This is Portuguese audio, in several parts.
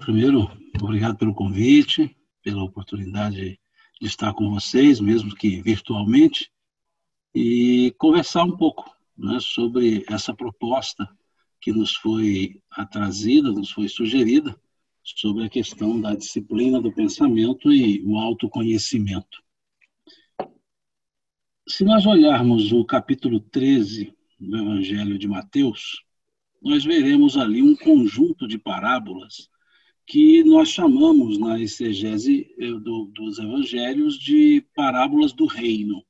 Primeiro, obrigado pelo convite, pela oportunidade de estar com vocês, mesmo que virtualmente, e conversar um pouco né, sobre essa proposta que nos foi trazida, nos foi sugerida, sobre a questão da disciplina do pensamento e o autoconhecimento. Se nós olharmos o capítulo 13 do Evangelho de Mateus, nós veremos ali um conjunto de parábolas que nós chamamos na exegese eh, do, dos evangelhos de parábolas do reino.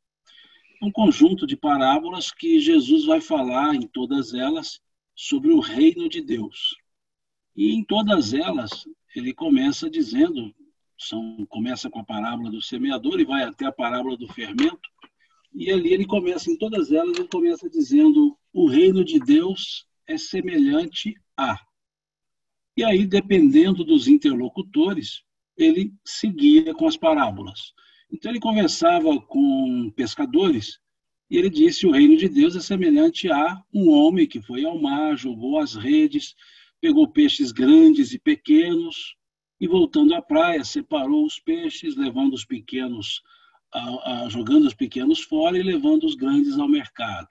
Um conjunto de parábolas que Jesus vai falar em todas elas sobre o reino de Deus. E em todas elas, ele começa dizendo, são, começa com a parábola do semeador e vai até a parábola do fermento, e ali ele começa, em todas elas, ele começa dizendo: o reino de Deus é semelhante a. E aí, dependendo dos interlocutores, ele seguia com as parábolas. Então, ele conversava com pescadores e ele disse: O reino de Deus é semelhante a um homem que foi ao mar, jogou as redes, pegou peixes grandes e pequenos e, voltando à praia, separou os peixes, levando os pequenos, a, a, jogando os pequenos fora e levando os grandes ao mercado.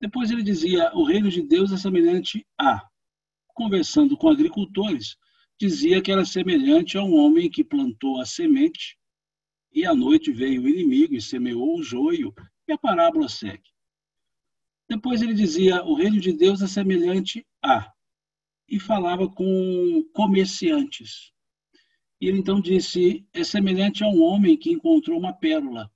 Depois ele dizia: O reino de Deus é semelhante a conversando com agricultores, dizia que era semelhante a um homem que plantou a semente e à noite veio o inimigo e semeou o joio, e a parábola segue. Depois ele dizia: o reino de Deus é semelhante a. E falava com comerciantes. E ele então disse: é semelhante a um homem que encontrou uma pérola.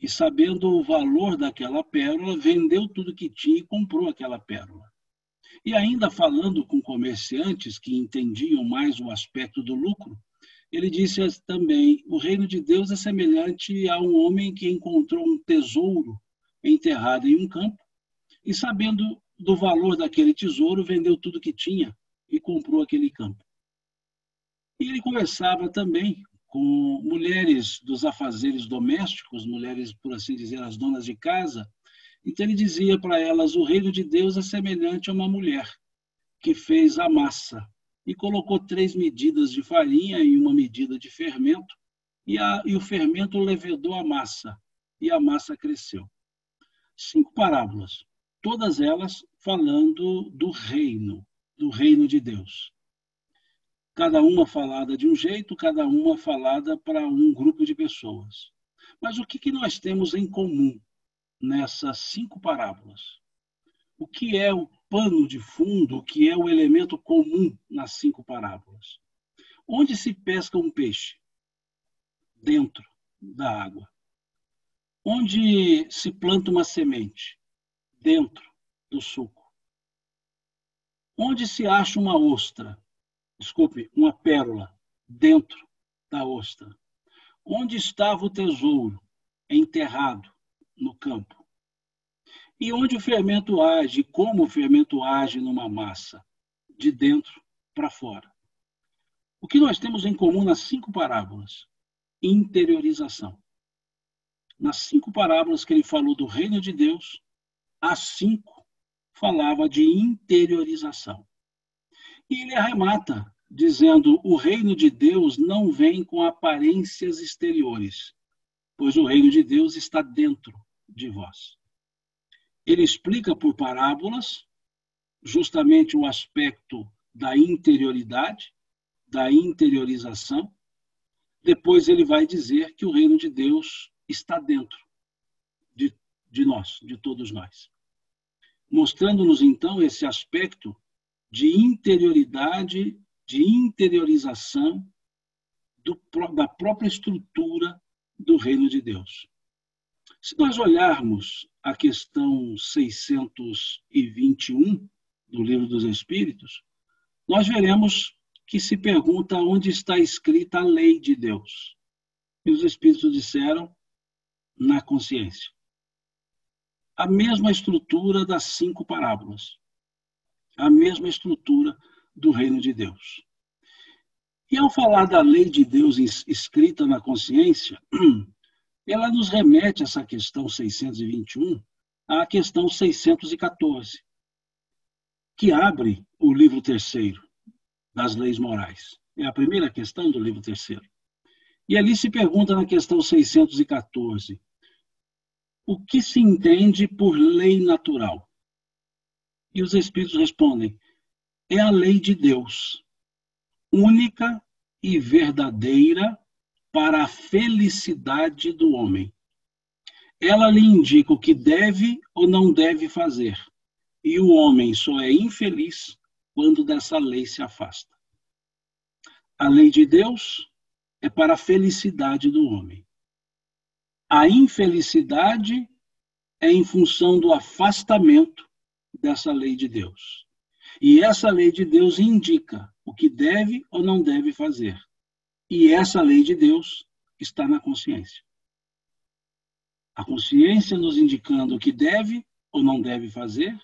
E sabendo o valor daquela pérola, vendeu tudo que tinha e comprou aquela pérola. E ainda falando com comerciantes que entendiam mais o aspecto do lucro, ele disse também: o reino de Deus é semelhante a um homem que encontrou um tesouro enterrado em um campo e, sabendo do valor daquele tesouro, vendeu tudo que tinha e comprou aquele campo. E ele conversava também com mulheres dos afazeres domésticos, mulheres, por assim dizer, as donas de casa, então ele dizia para elas: o reino de Deus é semelhante a uma mulher que fez a massa e colocou três medidas de farinha e uma medida de fermento, e, a, e o fermento levedou a massa, e a massa cresceu. Cinco parábolas, todas elas falando do reino, do reino de Deus. Cada uma falada de um jeito, cada uma falada para um grupo de pessoas. Mas o que, que nós temos em comum nessas cinco parábolas. O que é o pano de fundo, o que é o elemento comum nas cinco parábolas? Onde se pesca um peixe? Dentro da água. Onde se planta uma semente? Dentro do suco. Onde se acha uma ostra? Desculpe, uma pérola? Dentro da ostra. Onde estava o tesouro? Enterrado no campo. E onde o fermento age, como o fermento age numa massa, de dentro para fora. O que nós temos em comum nas cinco parábolas? Interiorização. Nas cinco parábolas que ele falou do reino de Deus, as cinco falava de interiorização. E ele arremata dizendo: o reino de Deus não vem com aparências exteriores, pois o reino de Deus está dentro de vós. Ele explica por parábolas justamente o aspecto da interioridade, da interiorização. Depois ele vai dizer que o reino de Deus está dentro de, de nós, de todos nós. Mostrando-nos então esse aspecto de interioridade, de interiorização do, da própria estrutura do reino de Deus. Se nós olharmos a questão 621 do Livro dos Espíritos, nós veremos que se pergunta onde está escrita a lei de Deus. E os Espíritos disseram na consciência. A mesma estrutura das cinco parábolas. A mesma estrutura do reino de Deus. E ao falar da lei de Deus escrita na consciência, ela nos remete essa questão 621 à questão 614, que abre o livro terceiro. das leis morais? É a primeira questão do livro terceiro. E ali se pergunta na questão 614: o que se entende por lei natural? E os espíritos respondem: é a lei de Deus, única e verdadeira para a felicidade do homem. Ela lhe indica o que deve ou não deve fazer, e o homem só é infeliz quando dessa lei se afasta. A lei de Deus é para a felicidade do homem. A infelicidade é em função do afastamento dessa lei de Deus. E essa lei de Deus indica o que deve ou não deve fazer. E essa lei de Deus está na consciência. A consciência nos indicando o que deve ou não deve fazer,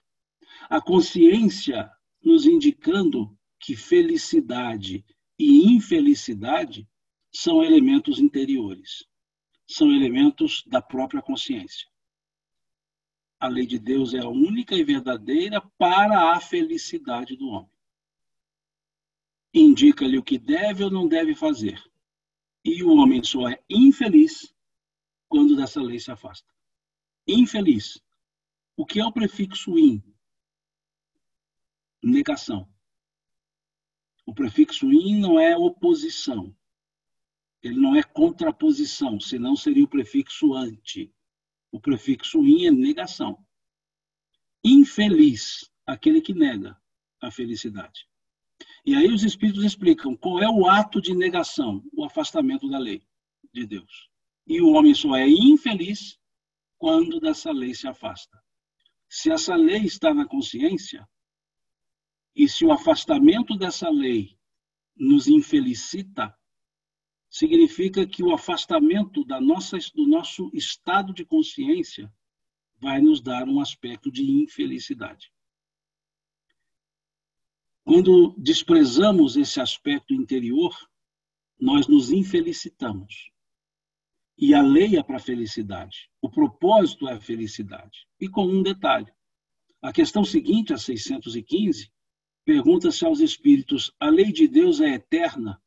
a consciência nos indicando que felicidade e infelicidade são elementos interiores, são elementos da própria consciência. A lei de Deus é a única e verdadeira para a felicidade do homem. Indica-lhe o que deve ou não deve fazer. E o homem só é infeliz quando dessa lei se afasta. Infeliz. O que é o prefixo in? Negação. O prefixo in não é oposição. Ele não é contraposição, senão seria o prefixo ante. O prefixo in é negação. Infeliz, aquele que nega a felicidade. E aí os espíritos explicam qual é o ato de negação, o afastamento da lei de Deus. E o homem só é infeliz quando dessa lei se afasta. Se essa lei está na consciência, e se o afastamento dessa lei nos infelicita, significa que o afastamento da nossa, do nosso estado de consciência vai nos dar um aspecto de infelicidade. Quando desprezamos esse aspecto interior, nós nos infelicitamos. E a lei é para a felicidade. O propósito é a felicidade. E com um detalhe. A questão seguinte, a 615, pergunta-se aos espíritos: a lei de Deus é eterna?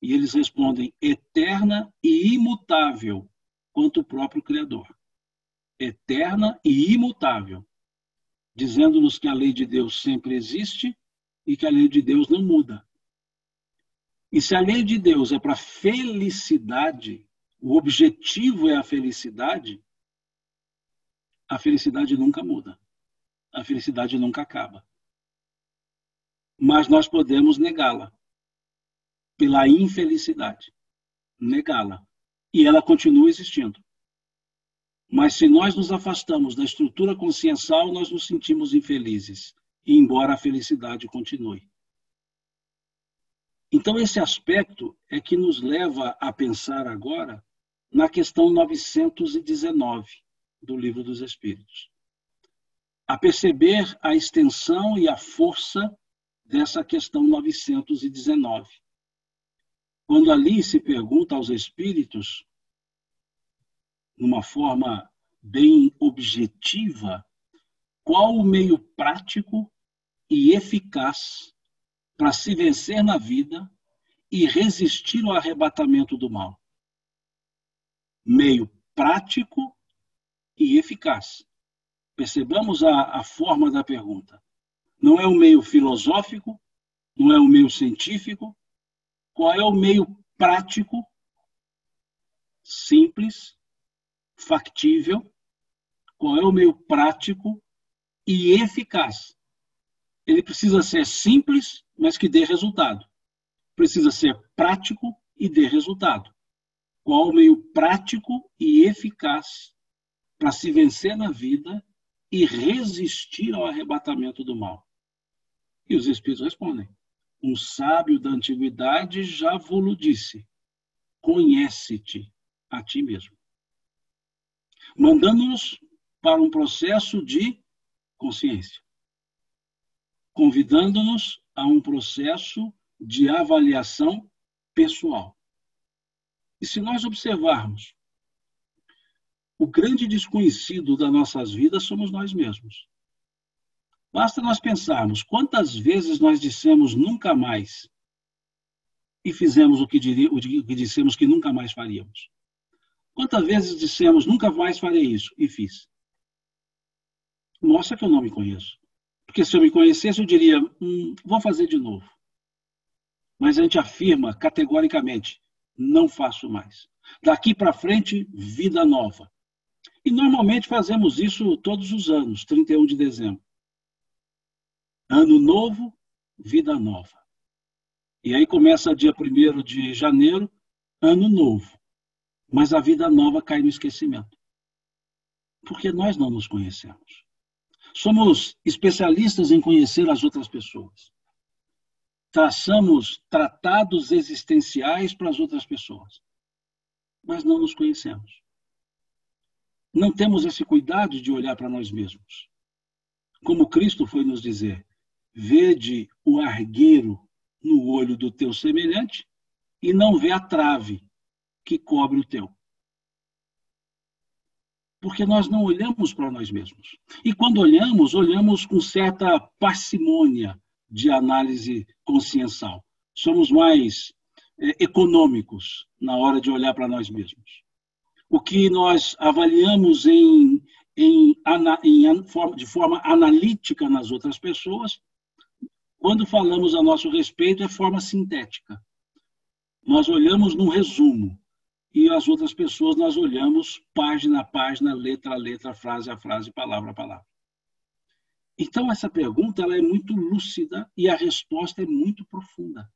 E eles respondem: eterna e imutável, quanto o próprio Criador. Eterna e imutável, dizendo-nos que a lei de Deus sempre existe e que a lei de Deus não muda. E se a lei de Deus é para felicidade, o objetivo é a felicidade, a felicidade nunca muda. A felicidade nunca acaba mas nós podemos negá-la pela infelicidade, negá-la. E ela continua existindo. Mas se nós nos afastamos da estrutura consciencial, nós nos sentimos infelizes, embora a felicidade continue. Então, esse aspecto é que nos leva a pensar agora na questão 919 do Livro dos Espíritos. A perceber a extensão e a força dessa questão 919. Quando ali se pergunta aos espíritos, numa forma bem objetiva, qual o meio prático e eficaz para se vencer na vida e resistir ao arrebatamento do mal. Meio prático e eficaz. Percebamos a, a forma da pergunta. Não é o meio filosófico, não é o meio científico. Qual é o meio prático, simples, factível? Qual é o meio prático e eficaz? Ele precisa ser simples, mas que dê resultado. Precisa ser prático e dê resultado. Qual o meio prático e eficaz para se vencer na vida e resistir ao arrebatamento do mal? E os espíritos respondem: Um sábio da antiguidade já vos disse: conhece-te a ti mesmo. Mandando-nos para um processo de consciência, convidando-nos a um processo de avaliação pessoal. E se nós observarmos, o grande desconhecido das nossas vidas somos nós mesmos. Basta nós pensarmos quantas vezes nós dissemos nunca mais e fizemos o que, o que dissemos que nunca mais faríamos. Quantas vezes dissemos nunca mais farei isso e fiz? Mostra que eu não me conheço. Porque se eu me conhecesse, eu diria, hum, vou fazer de novo. Mas a gente afirma categoricamente, não faço mais. Daqui para frente, vida nova. E normalmente fazemos isso todos os anos, 31 de dezembro. Ano novo, vida nova. E aí começa dia 1 de janeiro, ano novo. Mas a vida nova cai no esquecimento. Porque nós não nos conhecemos. Somos especialistas em conhecer as outras pessoas. Traçamos tratados existenciais para as outras pessoas. Mas não nos conhecemos. Não temos esse cuidado de olhar para nós mesmos. Como Cristo foi nos dizer: vede o argueiro no olho do teu semelhante e não vê a trave que cobre o teu. Porque nós não olhamos para nós mesmos. E quando olhamos, olhamos com certa parcimônia de análise consciencial. Somos mais é, econômicos na hora de olhar para nós mesmos. O que nós avaliamos em, em, em, de forma analítica nas outras pessoas, quando falamos a nosso respeito, é forma sintética. Nós olhamos num resumo e as outras pessoas nós olhamos página a página, letra a letra, frase a frase, palavra a palavra. Então essa pergunta ela é muito lúcida e a resposta é muito profunda.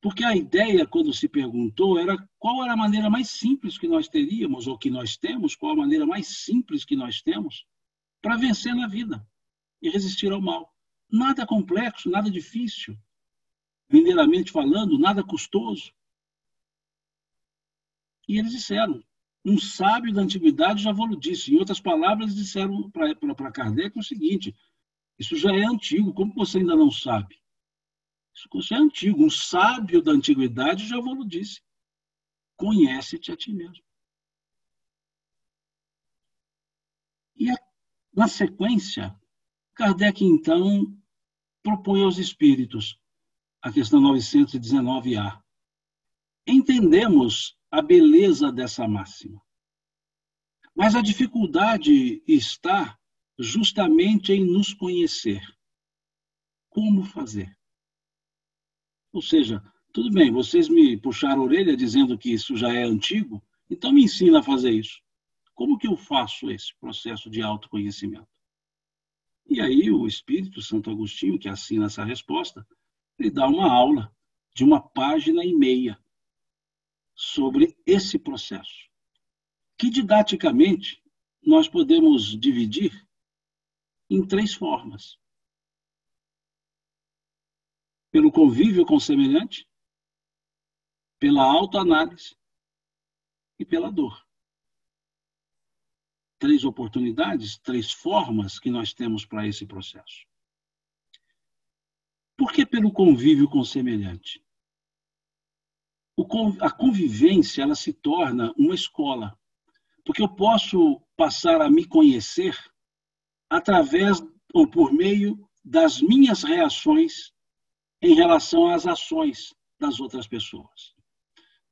Porque a ideia, quando se perguntou, era qual era a maneira mais simples que nós teríamos, ou que nós temos, qual a maneira mais simples que nós temos para vencer na vida e resistir ao mal. Nada complexo, nada difícil. Mineiramente falando, nada custoso. E eles disseram, um sábio da antiguidade já vos disse. Em outras palavras, disseram para Kardec o seguinte: isso já é antigo, como você ainda não sabe? Isso é antigo. Um sábio da antiguidade já vos disse: conhece-te a ti mesmo. E na sequência, Kardec, então, propõe aos espíritos a questão 919A. Entendemos a beleza dessa máxima. Mas a dificuldade está justamente em nos conhecer. Como fazer? Ou seja, tudo bem, vocês me puxaram a orelha dizendo que isso já é antigo, então me ensina a fazer isso. Como que eu faço esse processo de autoconhecimento? E aí o Espírito Santo Agostinho, que assina essa resposta, ele dá uma aula de uma página e meia sobre esse processo, que didaticamente nós podemos dividir em três formas. Pelo convívio com semelhante, pela autoanálise e pela dor três oportunidades, três formas que nós temos para esse processo. Por que pelo convívio com semelhante? A convivência ela se torna uma escola, porque eu posso passar a me conhecer através ou por meio das minhas reações em relação às ações das outras pessoas.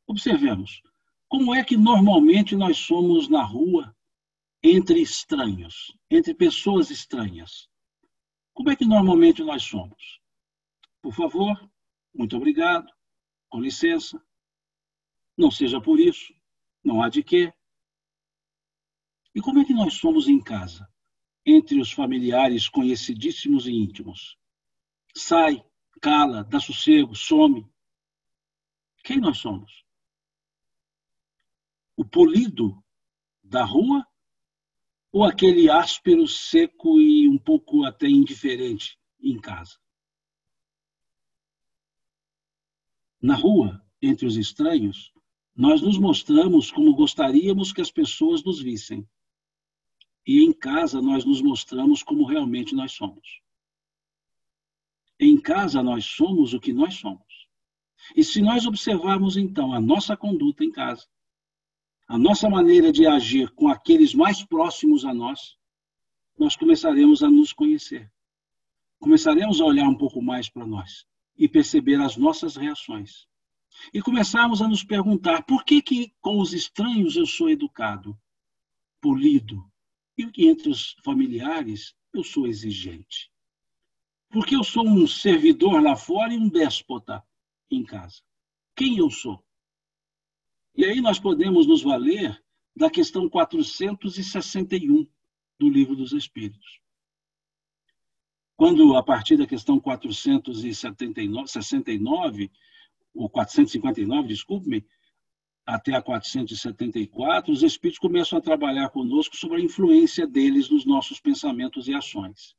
Observemos como é que normalmente nós somos na rua entre estranhos, entre pessoas estranhas. Como é que normalmente nós somos? Por favor, muito obrigado, com licença. Não seja por isso, não há de quê. E como é que nós somos em casa, entre os familiares conhecidíssimos e íntimos? Sai, cala, dá sossego, some. Quem nós somos? O polido da rua ou aquele áspero, seco e um pouco até indiferente em casa? Na rua, entre os estranhos, nós nos mostramos como gostaríamos que as pessoas nos vissem. E em casa nós nos mostramos como realmente nós somos. Em casa nós somos o que nós somos. E se nós observarmos então a nossa conduta em casa, a nossa maneira de agir com aqueles mais próximos a nós, nós começaremos a nos conhecer. Começaremos a olhar um pouco mais para nós e perceber as nossas reações. E começarmos a nos perguntar por que, que com os estranhos eu sou educado, polido, e entre os familiares eu sou exigente. Porque eu sou um servidor lá fora e um déspota em casa. Quem eu sou? E aí nós podemos nos valer da questão 461 do Livro dos Espíritos. Quando, a partir da questão 479, 69, ou 459, desculpe-me, até a 474, os espíritos começam a trabalhar conosco sobre a influência deles nos nossos pensamentos e ações.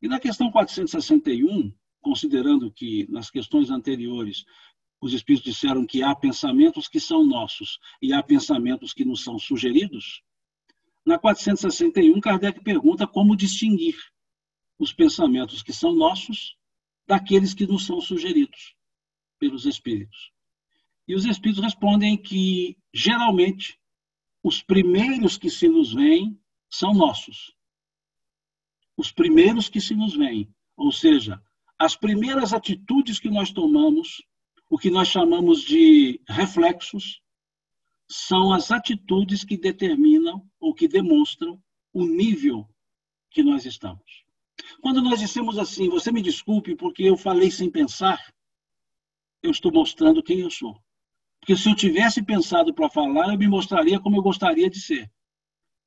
E na questão 461, considerando que nas questões anteriores os espíritos disseram que há pensamentos que são nossos e há pensamentos que nos são sugeridos, na 461 Kardec pergunta como distinguir os pensamentos que são nossos daqueles que nos são sugeridos pelos espíritos. E os espíritos respondem que, geralmente, os primeiros que se nos vêm são nossos. Os primeiros que se nos vêm, ou seja, as primeiras atitudes que nós tomamos, o que nós chamamos de reflexos, são as atitudes que determinam ou que demonstram o nível que nós estamos. Quando nós dissemos assim, você me desculpe porque eu falei sem pensar, eu estou mostrando quem eu sou. Porque se eu tivesse pensado para falar, eu me mostraria como eu gostaria de ser.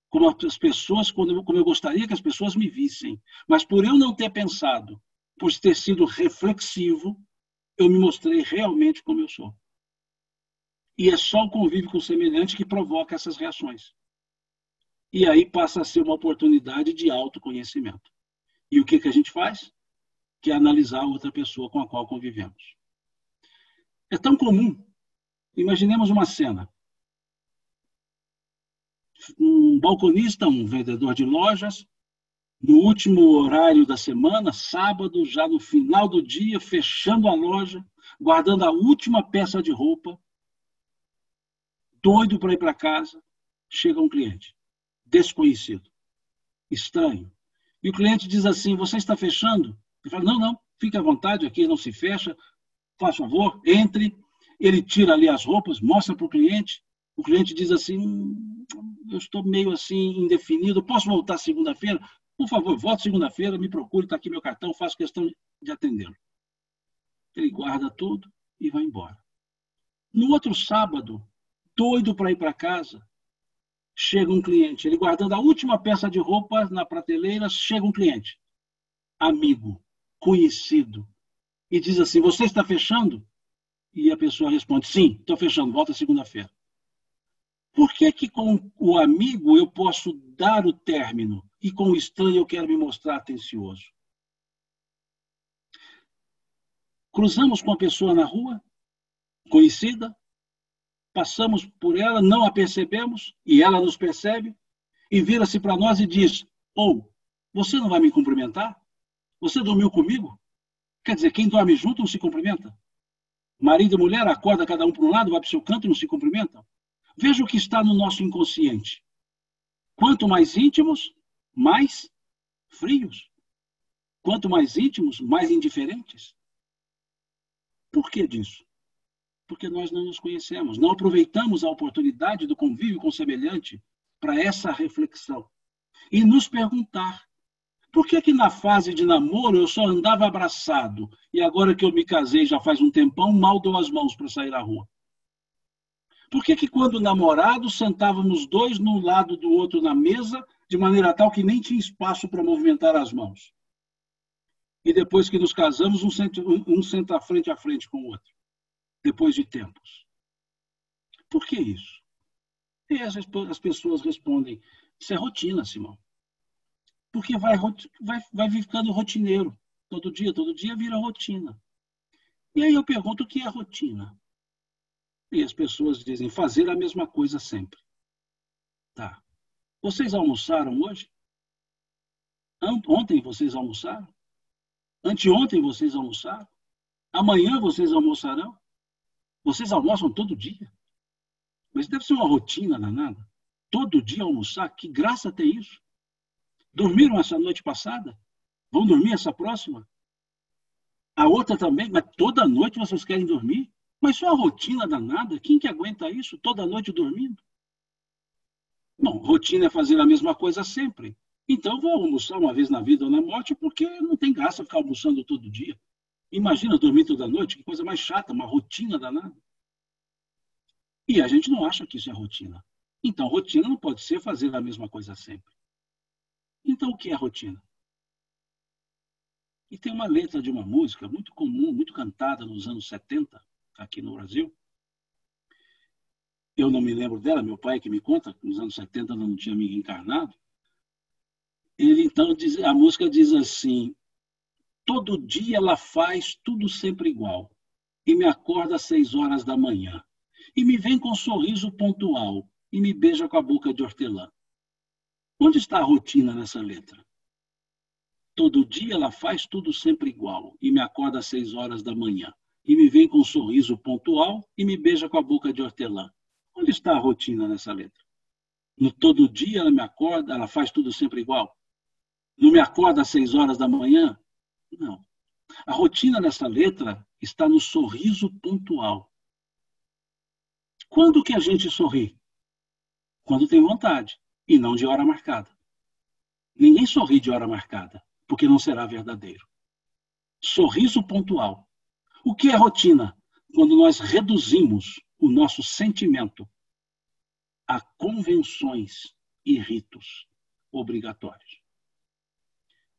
Como as pessoas, como eu gostaria que as pessoas me vissem. Mas por eu não ter pensado, por ter sido reflexivo, eu me mostrei realmente como eu sou. E é só o convívio com o semelhante que provoca essas reações. E aí passa a ser uma oportunidade de autoconhecimento. E o que, que a gente faz? Que é analisar a outra pessoa com a qual convivemos. É tão comum. Imaginemos uma cena. Um balconista, um vendedor de lojas, no último horário da semana, sábado, já no final do dia, fechando a loja, guardando a última peça de roupa, doido para ir para casa, chega um cliente, desconhecido, estranho, e o cliente diz assim: Você está fechando? Ele fala: Não, não, fique à vontade, aqui não se fecha, faz favor, entre. Ele tira ali as roupas, mostra para o cliente. O cliente diz assim: hum, Eu estou meio assim indefinido, posso voltar segunda-feira? Por favor, volte segunda-feira, me procure, está aqui meu cartão, faço questão de atendê-lo. Ele guarda tudo e vai embora. No outro sábado, doido para ir para casa, chega um cliente. Ele guardando a última peça de roupa na prateleira, chega um cliente. Amigo, conhecido. E diz assim: Você está fechando? E a pessoa responde: Sim, estou fechando, volta segunda-feira. Por que, que com o amigo eu posso dar o término e com o estranho eu quero me mostrar atencioso? Cruzamos com a pessoa na rua, conhecida, passamos por ela, não a percebemos, e ela nos percebe, e vira-se para nós e diz: Ou, oh, você não vai me cumprimentar? Você dormiu comigo? Quer dizer, quem dorme junto não se cumprimenta? Marido e mulher acorda cada um para um lado, vai para o seu canto e não se cumprimentam? Veja o que está no nosso inconsciente. Quanto mais íntimos, mais frios. Quanto mais íntimos, mais indiferentes. Por que disso? porque nós não nos conhecemos, não aproveitamos a oportunidade do convívio com o semelhante para essa reflexão e nos perguntar por que que na fase de namoro eu só andava abraçado e agora que eu me casei já faz um tempão mal dou as mãos para sair à rua? Por que que quando namorados sentávamos dois num lado do outro na mesa de maneira tal que nem tinha espaço para movimentar as mãos? E depois que nos casamos, um senta, um senta frente a frente com o outro depois de tempos. Por que isso? E as, as pessoas respondem: isso é rotina, Simão. Porque vai, vai, vai ficando rotineiro. Todo dia, todo dia vira rotina. E aí eu pergunto o que é rotina? E as pessoas dizem fazer a mesma coisa sempre. Tá. Vocês almoçaram hoje? Ontem vocês almoçaram? Anteontem vocês almoçaram? Amanhã vocês almoçarão? Vocês almoçam todo dia? Mas deve ser uma rotina danada. Todo dia almoçar, que graça tem isso? Dormiram essa noite passada? Vão dormir essa próxima? A outra também? Mas toda noite vocês querem dormir? Mas só a rotina danada? Quem que aguenta isso? Toda noite dormindo? Bom, rotina é fazer a mesma coisa sempre. Então vou almoçar uma vez na vida ou na morte porque não tem graça ficar almoçando todo dia. Imagina dormir toda noite, que coisa mais chata, uma rotina danada. E a gente não acha que isso é rotina. Então, rotina não pode ser fazer a mesma coisa sempre. Então, o que é rotina? E tem uma letra de uma música muito comum, muito cantada nos anos 70, aqui no Brasil. Eu não me lembro dela, meu pai que me conta, nos anos 70 não tinha amigo encarnado. Ele então diz, a música diz assim: Todo dia ela faz tudo sempre igual, e me acorda às seis horas da manhã, e me vem com um sorriso pontual, e me beija com a boca de hortelã. Onde está a rotina nessa letra? Todo dia ela faz tudo sempre igual e me acorda às seis horas da manhã. E me vem com um sorriso pontual e me beija com a boca de hortelã. Onde está a rotina nessa letra? No todo dia ela me acorda, ela faz tudo sempre igual? Não me acorda às seis horas da manhã? Não. A rotina nessa letra está no sorriso pontual. Quando que a gente sorri? Quando tem vontade e não de hora marcada. Ninguém sorri de hora marcada, porque não será verdadeiro. Sorriso pontual. O que é rotina? Quando nós reduzimos o nosso sentimento a convenções e ritos obrigatórios.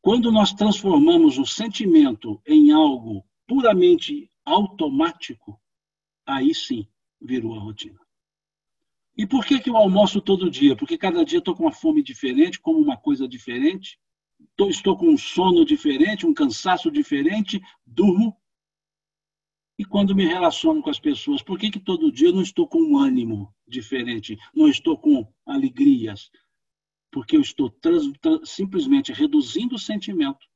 Quando nós transformamos o sentimento em algo puramente automático, aí sim virou a rotina. E por que, que eu almoço todo dia? Porque cada dia estou com uma fome diferente, como uma coisa diferente, tô, estou com um sono diferente, um cansaço diferente, durmo. E quando me relaciono com as pessoas, por que, que todo dia eu não estou com um ânimo diferente, não estou com alegrias? Porque eu estou trans, trans, simplesmente reduzindo o sentimento,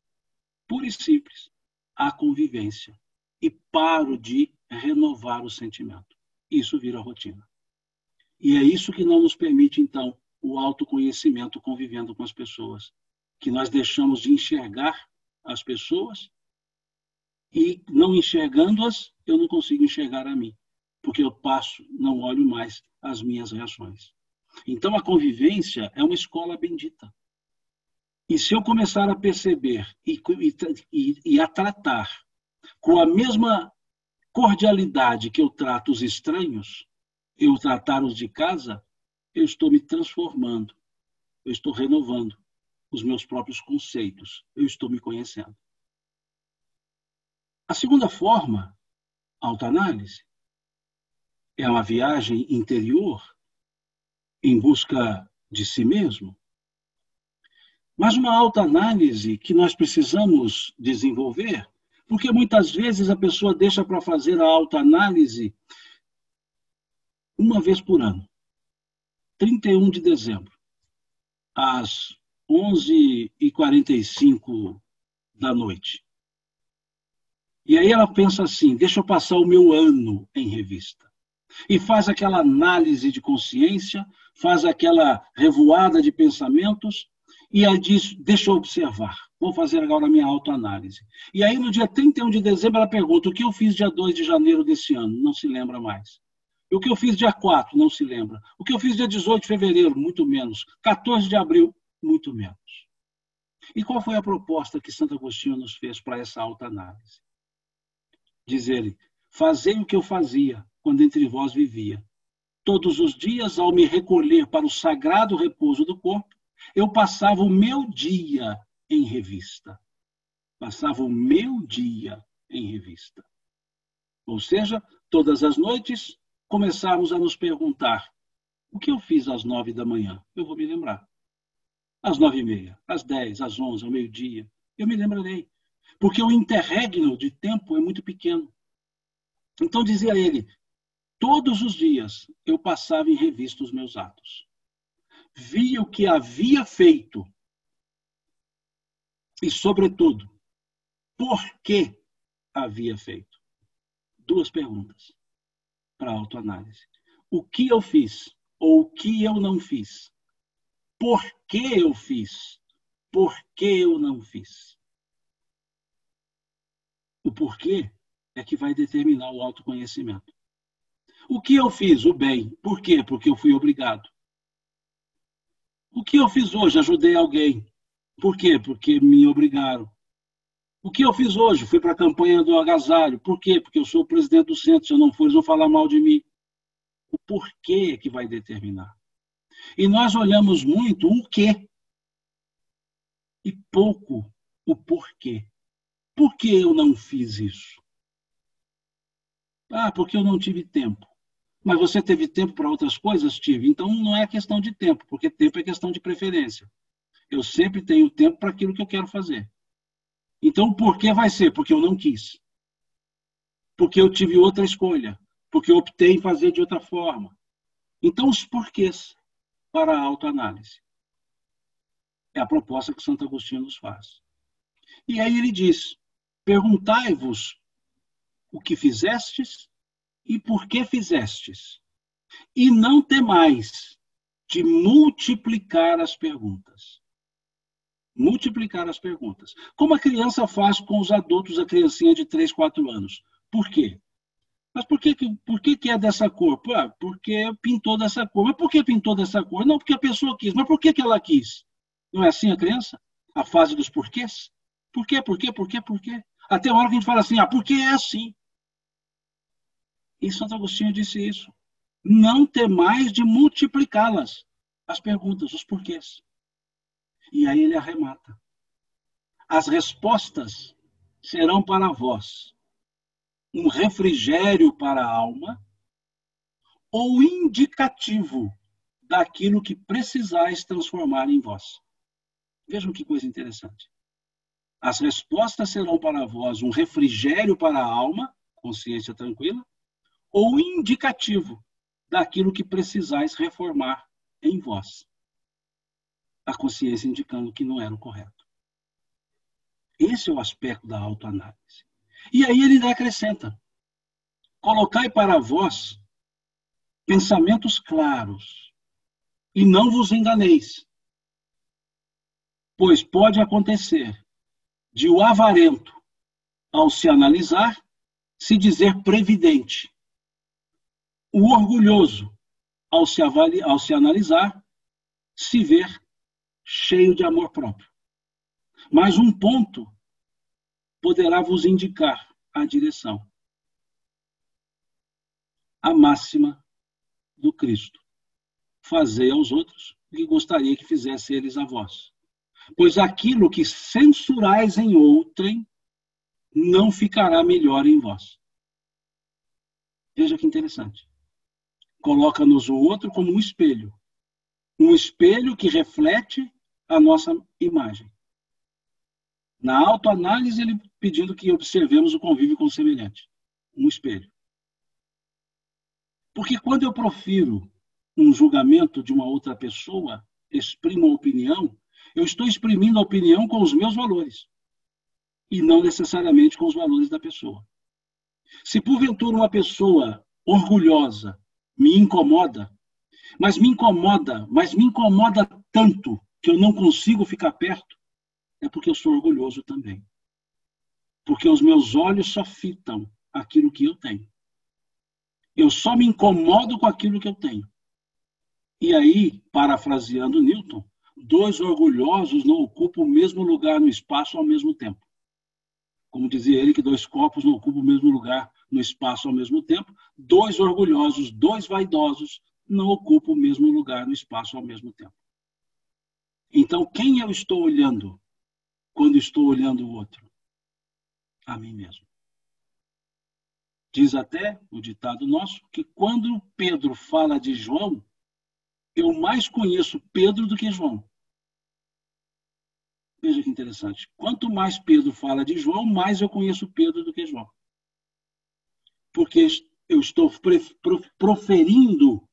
puro e simples, à convivência. E paro de renovar o sentimento. Isso vira rotina. E é isso que não nos permite, então, o autoconhecimento convivendo com as pessoas. Que nós deixamos de enxergar as pessoas e, não enxergando-as, eu não consigo enxergar a mim, porque eu passo, não olho mais as minhas reações. Então, a convivência é uma escola bendita. E se eu começar a perceber e, e, e a tratar com a mesma cordialidade que eu trato os estranhos, eu tratar os de casa, eu estou me transformando, eu estou renovando os meus próprios conceitos, eu estou me conhecendo. A segunda forma, autoanálise, é uma viagem interior em busca de si mesmo. Mas uma autoanálise que nós precisamos desenvolver, porque muitas vezes a pessoa deixa para fazer a autoanálise uma vez por ano, 31 de dezembro, às 11h45 da noite. E aí ela pensa assim: deixa eu passar o meu ano em revista. E faz aquela análise de consciência, faz aquela revoada de pensamentos, e ela diz: deixa eu observar, vou fazer agora a minha autoanálise. E aí, no dia 31 de dezembro, ela pergunta: o que eu fiz dia 2 de janeiro desse ano? Não se lembra mais. O que eu fiz dia 4, não se lembra. O que eu fiz dia 18 de fevereiro, muito menos. 14 de abril, muito menos. E qual foi a proposta que Santo Agostinho nos fez para essa alta análise? Diz ele: Fazei o que eu fazia quando entre vós vivia. Todos os dias, ao me recolher para o sagrado repouso do corpo, eu passava o meu dia em revista. Passava o meu dia em revista. Ou seja, todas as noites começarmos a nos perguntar: o que eu fiz às nove da manhã? Eu vou me lembrar. Às nove e meia, às dez, às onze, ao meio-dia, eu me lembrarei. Porque o interregno de tempo é muito pequeno. Então dizia ele: todos os dias eu passava em revista os meus atos. Via o que havia feito. E, sobretudo, por que havia feito? Duas perguntas para autoanálise. O que eu fiz ou o que eu não fiz? Por que eu fiz? porquê eu não fiz. O porquê é que vai determinar o autoconhecimento. O que eu fiz? O bem. Por quê? Porque eu fui obrigado. O que eu fiz hoje? Ajudei alguém. Por quê? Porque me obrigaram. O que eu fiz hoje? Fui para a campanha do agasalho. Por quê? Porque eu sou o presidente do centro. Se eu não for, eles vão falar mal de mim. O porquê é que vai determinar. E nós olhamos muito o quê e pouco o porquê. Por que eu não fiz isso? Ah, porque eu não tive tempo. Mas você teve tempo para outras coisas? Tive. Então não é questão de tempo, porque tempo é questão de preferência. Eu sempre tenho tempo para aquilo que eu quero fazer. Então o porquê vai ser? Porque eu não quis. Porque eu tive outra escolha. Porque eu optei em fazer de outra forma. Então os porquês para a autoanálise. É a proposta que Santo Agostinho nos faz. E aí ele diz: Perguntai-vos o que fizestes e por que fizestes, e não temais de multiplicar as perguntas. Multiplicar as perguntas. Como a criança faz com os adultos, a criancinha de 3, 4 anos. Por quê? Mas por que, por que, que é dessa cor? Pô, porque pintou dessa cor. Mas por que pintou dessa cor? Não, porque a pessoa quis. Mas por que, que ela quis? Não é assim a criança? A fase dos porquês? Por quê? Por quê? Por quê? Por quê? Até a hora que a gente fala assim, ah, porque é assim. E Santo Agostinho disse isso. Não ter mais de multiplicá-las, as perguntas, os porquês. E aí ele arremata. As respostas serão para vós um refrigério para a alma ou indicativo daquilo que precisais transformar em vós. Vejam que coisa interessante. As respostas serão para vós um refrigério para a alma, consciência tranquila, ou indicativo daquilo que precisais reformar em vós. A consciência indicando que não era o correto. Esse é o aspecto da autoanálise. E aí ele acrescenta: colocai para vós pensamentos claros e não vos enganeis. Pois pode acontecer de o avarento, ao se analisar, se dizer previdente. O orgulhoso, ao se, avaliar, ao se analisar, se ver cheio de amor próprio. Mas um ponto poderá vos indicar a direção. A máxima do Cristo. Fazei aos outros o que gostaria que fizesse eles a vós. Pois aquilo que censurais em outrem não ficará melhor em vós. Veja que interessante. Coloca-nos o outro como um espelho. Um espelho que reflete a nossa imagem. Na autoanálise, ele pedindo que observemos o convívio com o semelhante. Um espelho. Porque quando eu profiro um julgamento de uma outra pessoa, exprimo uma opinião, eu estou exprimindo a opinião com os meus valores e não necessariamente com os valores da pessoa. Se porventura uma pessoa orgulhosa me incomoda, mas me incomoda, mas me incomoda tanto que eu não consigo ficar perto, é porque eu sou orgulhoso também. Porque os meus olhos só fitam aquilo que eu tenho. Eu só me incomodo com aquilo que eu tenho. E aí, parafraseando Newton, dois orgulhosos não ocupam o mesmo lugar no espaço ao mesmo tempo. Como dizia ele, que dois corpos não ocupam o mesmo lugar no espaço ao mesmo tempo, dois orgulhosos, dois vaidosos não ocupam o mesmo lugar no espaço ao mesmo tempo. Então, quem eu estou olhando quando estou olhando o outro? A mim mesmo. Diz até o ditado nosso que quando Pedro fala de João, eu mais conheço Pedro do que João. Veja que interessante. Quanto mais Pedro fala de João, mais eu conheço Pedro do que João. Porque eu estou proferindo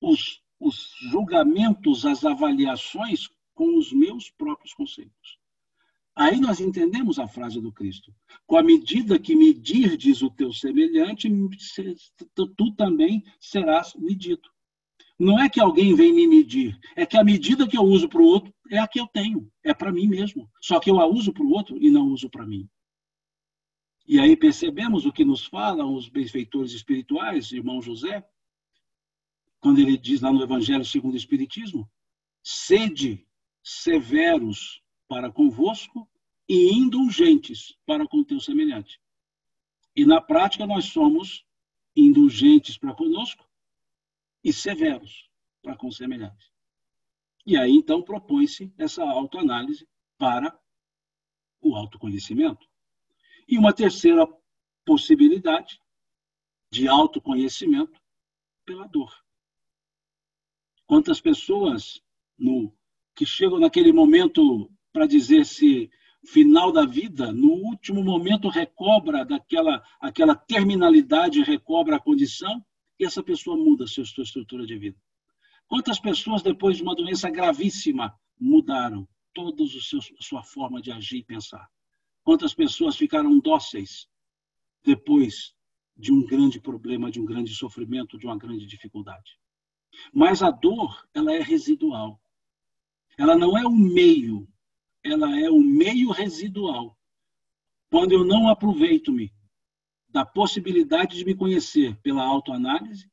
os, os julgamentos, as avaliações com os meus próprios conceitos. Aí nós entendemos a frase do Cristo. Com a medida que medirdes o teu semelhante, tu também serás medido. Não é que alguém vem me medir, é que a medida que eu uso para o outro é a que eu tenho, é para mim mesmo. Só que eu a uso para o outro e não uso para mim. E aí percebemos o que nos falam os benfeitores espirituais, irmão José, quando ele diz lá no Evangelho segundo o Espiritismo: sede severos para convosco e indulgentes para com teu semelhante. E na prática nós somos indulgentes para conosco e severos para com semelhante. E aí então propõe-se essa autoanálise para o autoconhecimento. E uma terceira possibilidade de autoconhecimento pela dor. Quantas pessoas no que chegam naquele momento para dizer se final da vida, no último momento recobra daquela aquela terminalidade, recobra a condição e essa pessoa muda a sua estrutura de vida. Quantas pessoas depois de uma doença gravíssima mudaram toda a sua forma de agir e pensar? Quantas pessoas ficaram dóceis depois de um grande problema, de um grande sofrimento, de uma grande dificuldade? Mas a dor, ela é residual. Ela não é o meio ela é o meio residual. Quando eu não aproveito-me da possibilidade de me conhecer pela autoanálise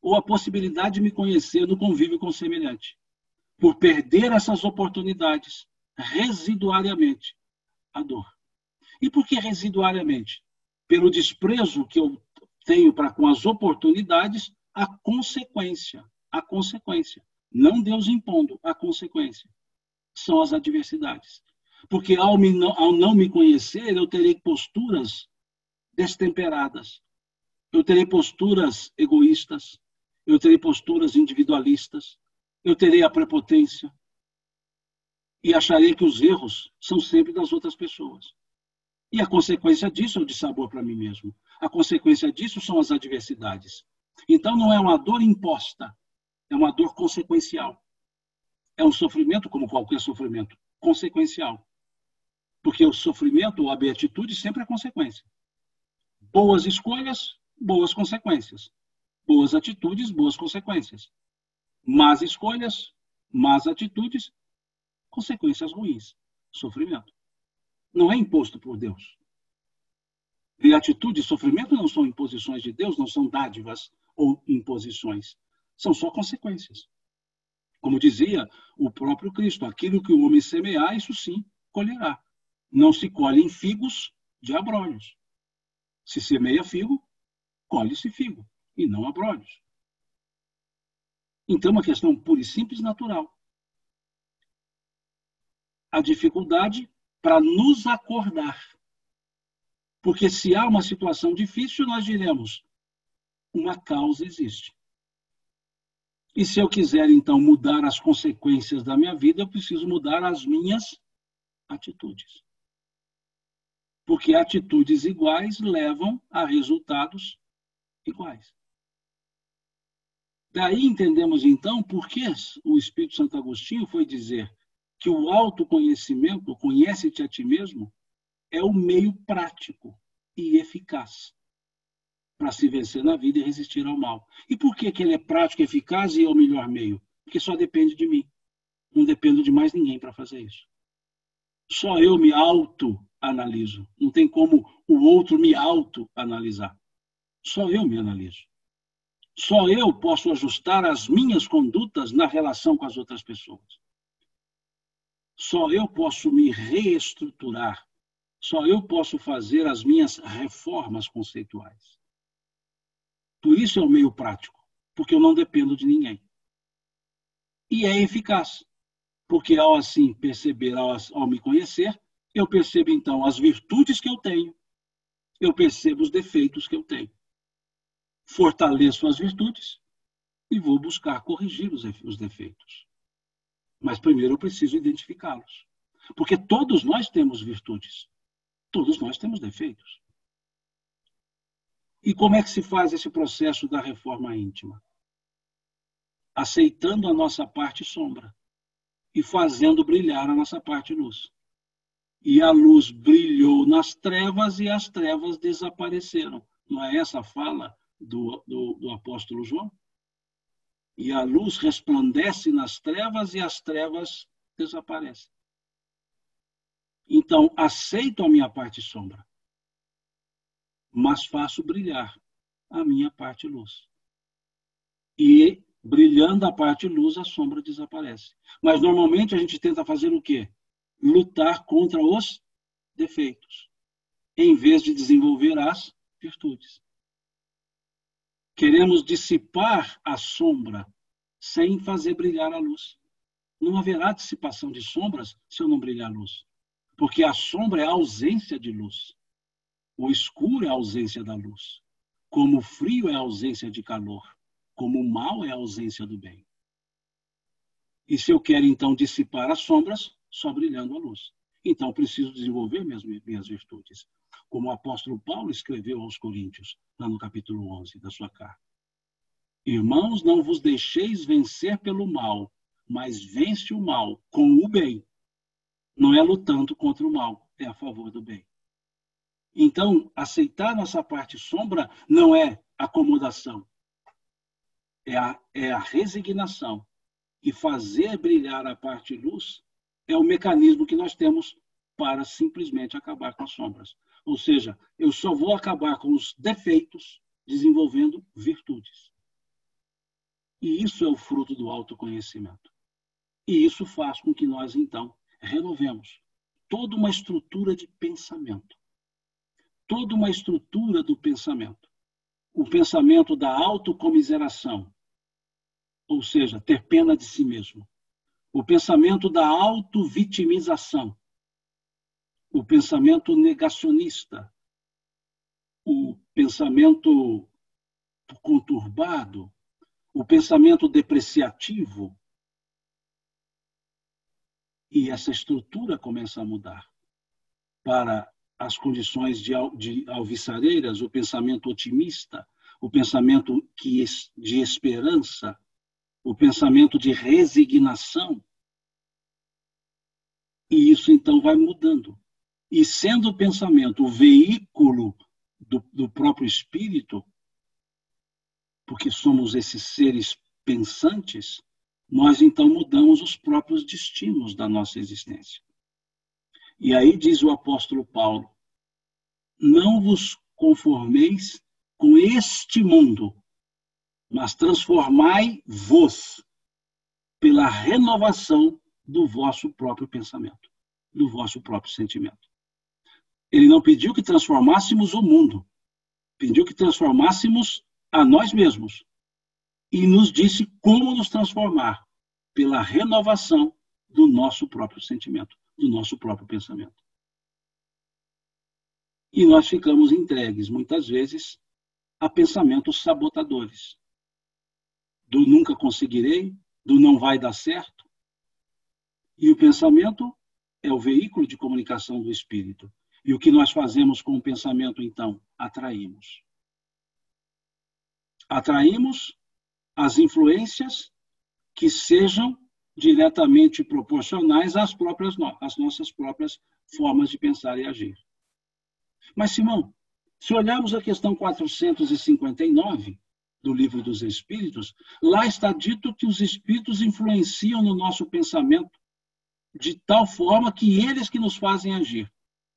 ou a possibilidade de me conhecer no convívio com o semelhante. Por perder essas oportunidades residuariamente, a dor. E por que residuariamente? Pelo desprezo que eu tenho para com as oportunidades, a consequência, a consequência. Não Deus impondo, a consequência são as adversidades. Porque ao, me, ao não me conhecer, eu terei posturas destemperadas. Eu terei posturas egoístas. Eu terei posturas individualistas. Eu terei a prepotência. E acharei que os erros são sempre das outras pessoas. E a consequência disso é o de sabor para mim mesmo. A consequência disso são as adversidades. Então não é uma dor imposta, é uma dor consequencial é um sofrimento, como qualquer sofrimento, consequencial. Porque o sofrimento ou a beatitude sempre é consequência. Boas escolhas, boas consequências. Boas atitudes, boas consequências. Más escolhas, más atitudes, consequências ruins. Sofrimento. Não é imposto por Deus. Beatitude e sofrimento não são imposições de Deus, não são dádivas ou imposições. São só consequências. Como dizia o próprio Cristo, aquilo que o homem semear, isso sim colherá. Não se colhe em figos de abrolhos. Se semeia figo, colhe-se figo, e não abrolhos. Então, uma questão pura e simples natural. A dificuldade para nos acordar. Porque se há uma situação difícil, nós diremos: uma causa existe. E se eu quiser, então, mudar as consequências da minha vida, eu preciso mudar as minhas atitudes. Porque atitudes iguais levam a resultados iguais. Daí entendemos, então, por que o Espírito Santo Agostinho foi dizer que o autoconhecimento, conhece-te a ti mesmo, é o meio prático e eficaz para se vencer na vida e resistir ao mal. E por que, que ele é prático, eficaz e é o melhor meio? Porque só depende de mim. Não dependo de mais ninguém para fazer isso. Só eu me auto-analiso. Não tem como o outro me auto-analisar. Só eu me analiso. Só eu posso ajustar as minhas condutas na relação com as outras pessoas. Só eu posso me reestruturar. Só eu posso fazer as minhas reformas conceituais. Por isso é o meio prático, porque eu não dependo de ninguém. E é eficaz, porque ao assim perceber, ao, ao me conhecer, eu percebo então as virtudes que eu tenho, eu percebo os defeitos que eu tenho. Fortaleço as virtudes e vou buscar corrigir os, os defeitos. Mas primeiro eu preciso identificá-los. Porque todos nós temos virtudes, todos nós temos defeitos. E como é que se faz esse processo da reforma íntima? Aceitando a nossa parte sombra e fazendo brilhar a nossa parte luz. E a luz brilhou nas trevas e as trevas desapareceram. Não é essa a fala do, do, do apóstolo João? E a luz resplandece nas trevas e as trevas desaparecem. Então, aceito a minha parte sombra, mas faço brilhar a minha parte luz. E brilhando a parte luz, a sombra desaparece. Mas normalmente a gente tenta fazer o quê? Lutar contra os defeitos, em vez de desenvolver as virtudes. Queremos dissipar a sombra sem fazer brilhar a luz. Não haverá dissipação de sombras se eu não brilhar a luz. Porque a sombra é a ausência de luz. O escuro é a ausência da luz. Como o frio é a ausência de calor. Como o mal é a ausência do bem. E se eu quero então dissipar as sombras, só brilhando a luz. Então preciso desenvolver minhas, minhas virtudes como o apóstolo Paulo escreveu aos Coríntios, lá no capítulo 11 da sua carta. Irmãos, não vos deixeis vencer pelo mal, mas vence o mal com o bem. Não é lutando contra o mal, é a favor do bem. Então, aceitar nossa parte sombra não é acomodação, é a, é a resignação. E fazer brilhar a parte luz é o mecanismo que nós temos para simplesmente acabar com as sombras. Ou seja, eu só vou acabar com os defeitos desenvolvendo virtudes. E isso é o fruto do autoconhecimento. E isso faz com que nós, então, renovemos toda uma estrutura de pensamento. Toda uma estrutura do pensamento. O pensamento da autocomiseração, ou seja, ter pena de si mesmo. O pensamento da autovitimização, o pensamento negacionista, o pensamento conturbado, o pensamento depreciativo. E essa estrutura começa a mudar para as condições de, de alviçareiras, o pensamento otimista, o pensamento que, de esperança, o pensamento de resignação. E isso então vai mudando. E sendo o pensamento o veículo do, do próprio espírito, porque somos esses seres pensantes, nós então mudamos os próprios destinos da nossa existência. E aí diz o apóstolo Paulo: Não vos conformeis com este mundo, mas transformai-vos pela renovação do vosso próprio pensamento, do vosso próprio sentimento. Ele não pediu que transformássemos o mundo, pediu que transformássemos a nós mesmos. E nos disse como nos transformar pela renovação do nosso próprio sentimento, do nosso próprio pensamento. E nós ficamos entregues, muitas vezes, a pensamentos sabotadores. Do nunca conseguirei, do não vai dar certo. E o pensamento é o veículo de comunicação do espírito. E o que nós fazemos com o pensamento, então? Atraímos. Atraímos as influências que sejam diretamente proporcionais às, próprias, às nossas próprias formas de pensar e agir. Mas, Simão, se olharmos a questão 459 do Livro dos Espíritos, lá está dito que os espíritos influenciam no nosso pensamento de tal forma que eles que nos fazem agir.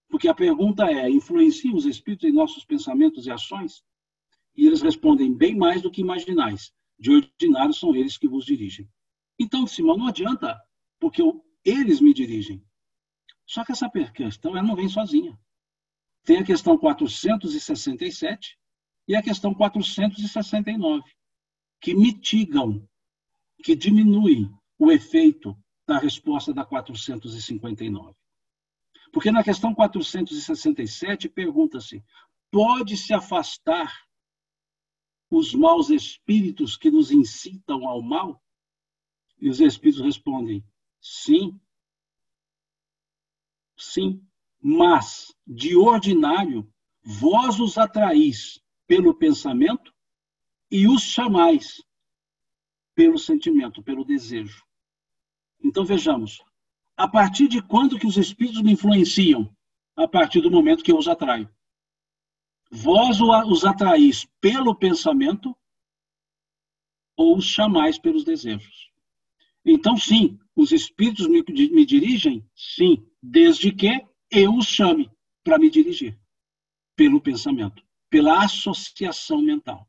Porque a pergunta é: influenciam os espíritos em nossos pensamentos e ações? E eles respondem: bem mais do que imaginais. De ordinário são eles que vos dirigem. Então, Simão, não adianta, porque eles me dirigem. Só que essa questão ela não vem sozinha. Tem a questão 467 e a questão 469, que mitigam, que diminuem o efeito da resposta da 459. Porque na questão 467 pergunta-se: pode-se afastar os maus espíritos que nos incitam ao mal? E os espíritos respondem: sim. Sim. Mas, de ordinário, vós os atraís pelo pensamento e os chamais pelo sentimento, pelo desejo. Então vejamos, a partir de quando que os espíritos me influenciam? A partir do momento que eu os atraio. Vós os atraís pelo pensamento ou os chamais pelos desejos. Então, sim, os espíritos me, me dirigem? Sim, desde que eu os chame para me dirigir pelo pensamento, pela associação mental.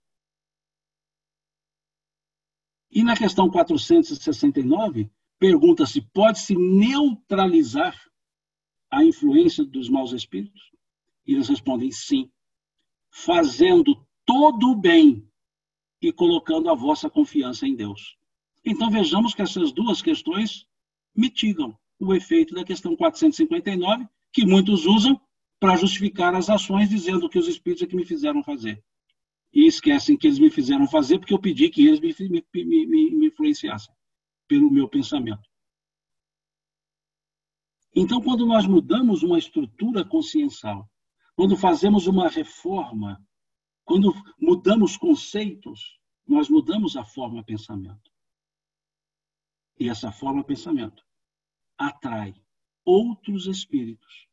E na questão 469, pergunta-se: pode-se neutralizar a influência dos maus espíritos? E eles respondem sim, fazendo todo o bem e colocando a vossa confiança em Deus. Então vejamos que essas duas questões mitigam o efeito da questão 459, que muitos usam para justificar as ações, dizendo que os espíritos é que me fizeram fazer. E esquecem que eles me fizeram fazer porque eu pedi que eles me, me, me, me influenciassem pelo meu pensamento. Então, quando nós mudamos uma estrutura consciencial, quando fazemos uma reforma, quando mudamos conceitos, nós mudamos a forma pensamento. E essa forma pensamento atrai outros espíritos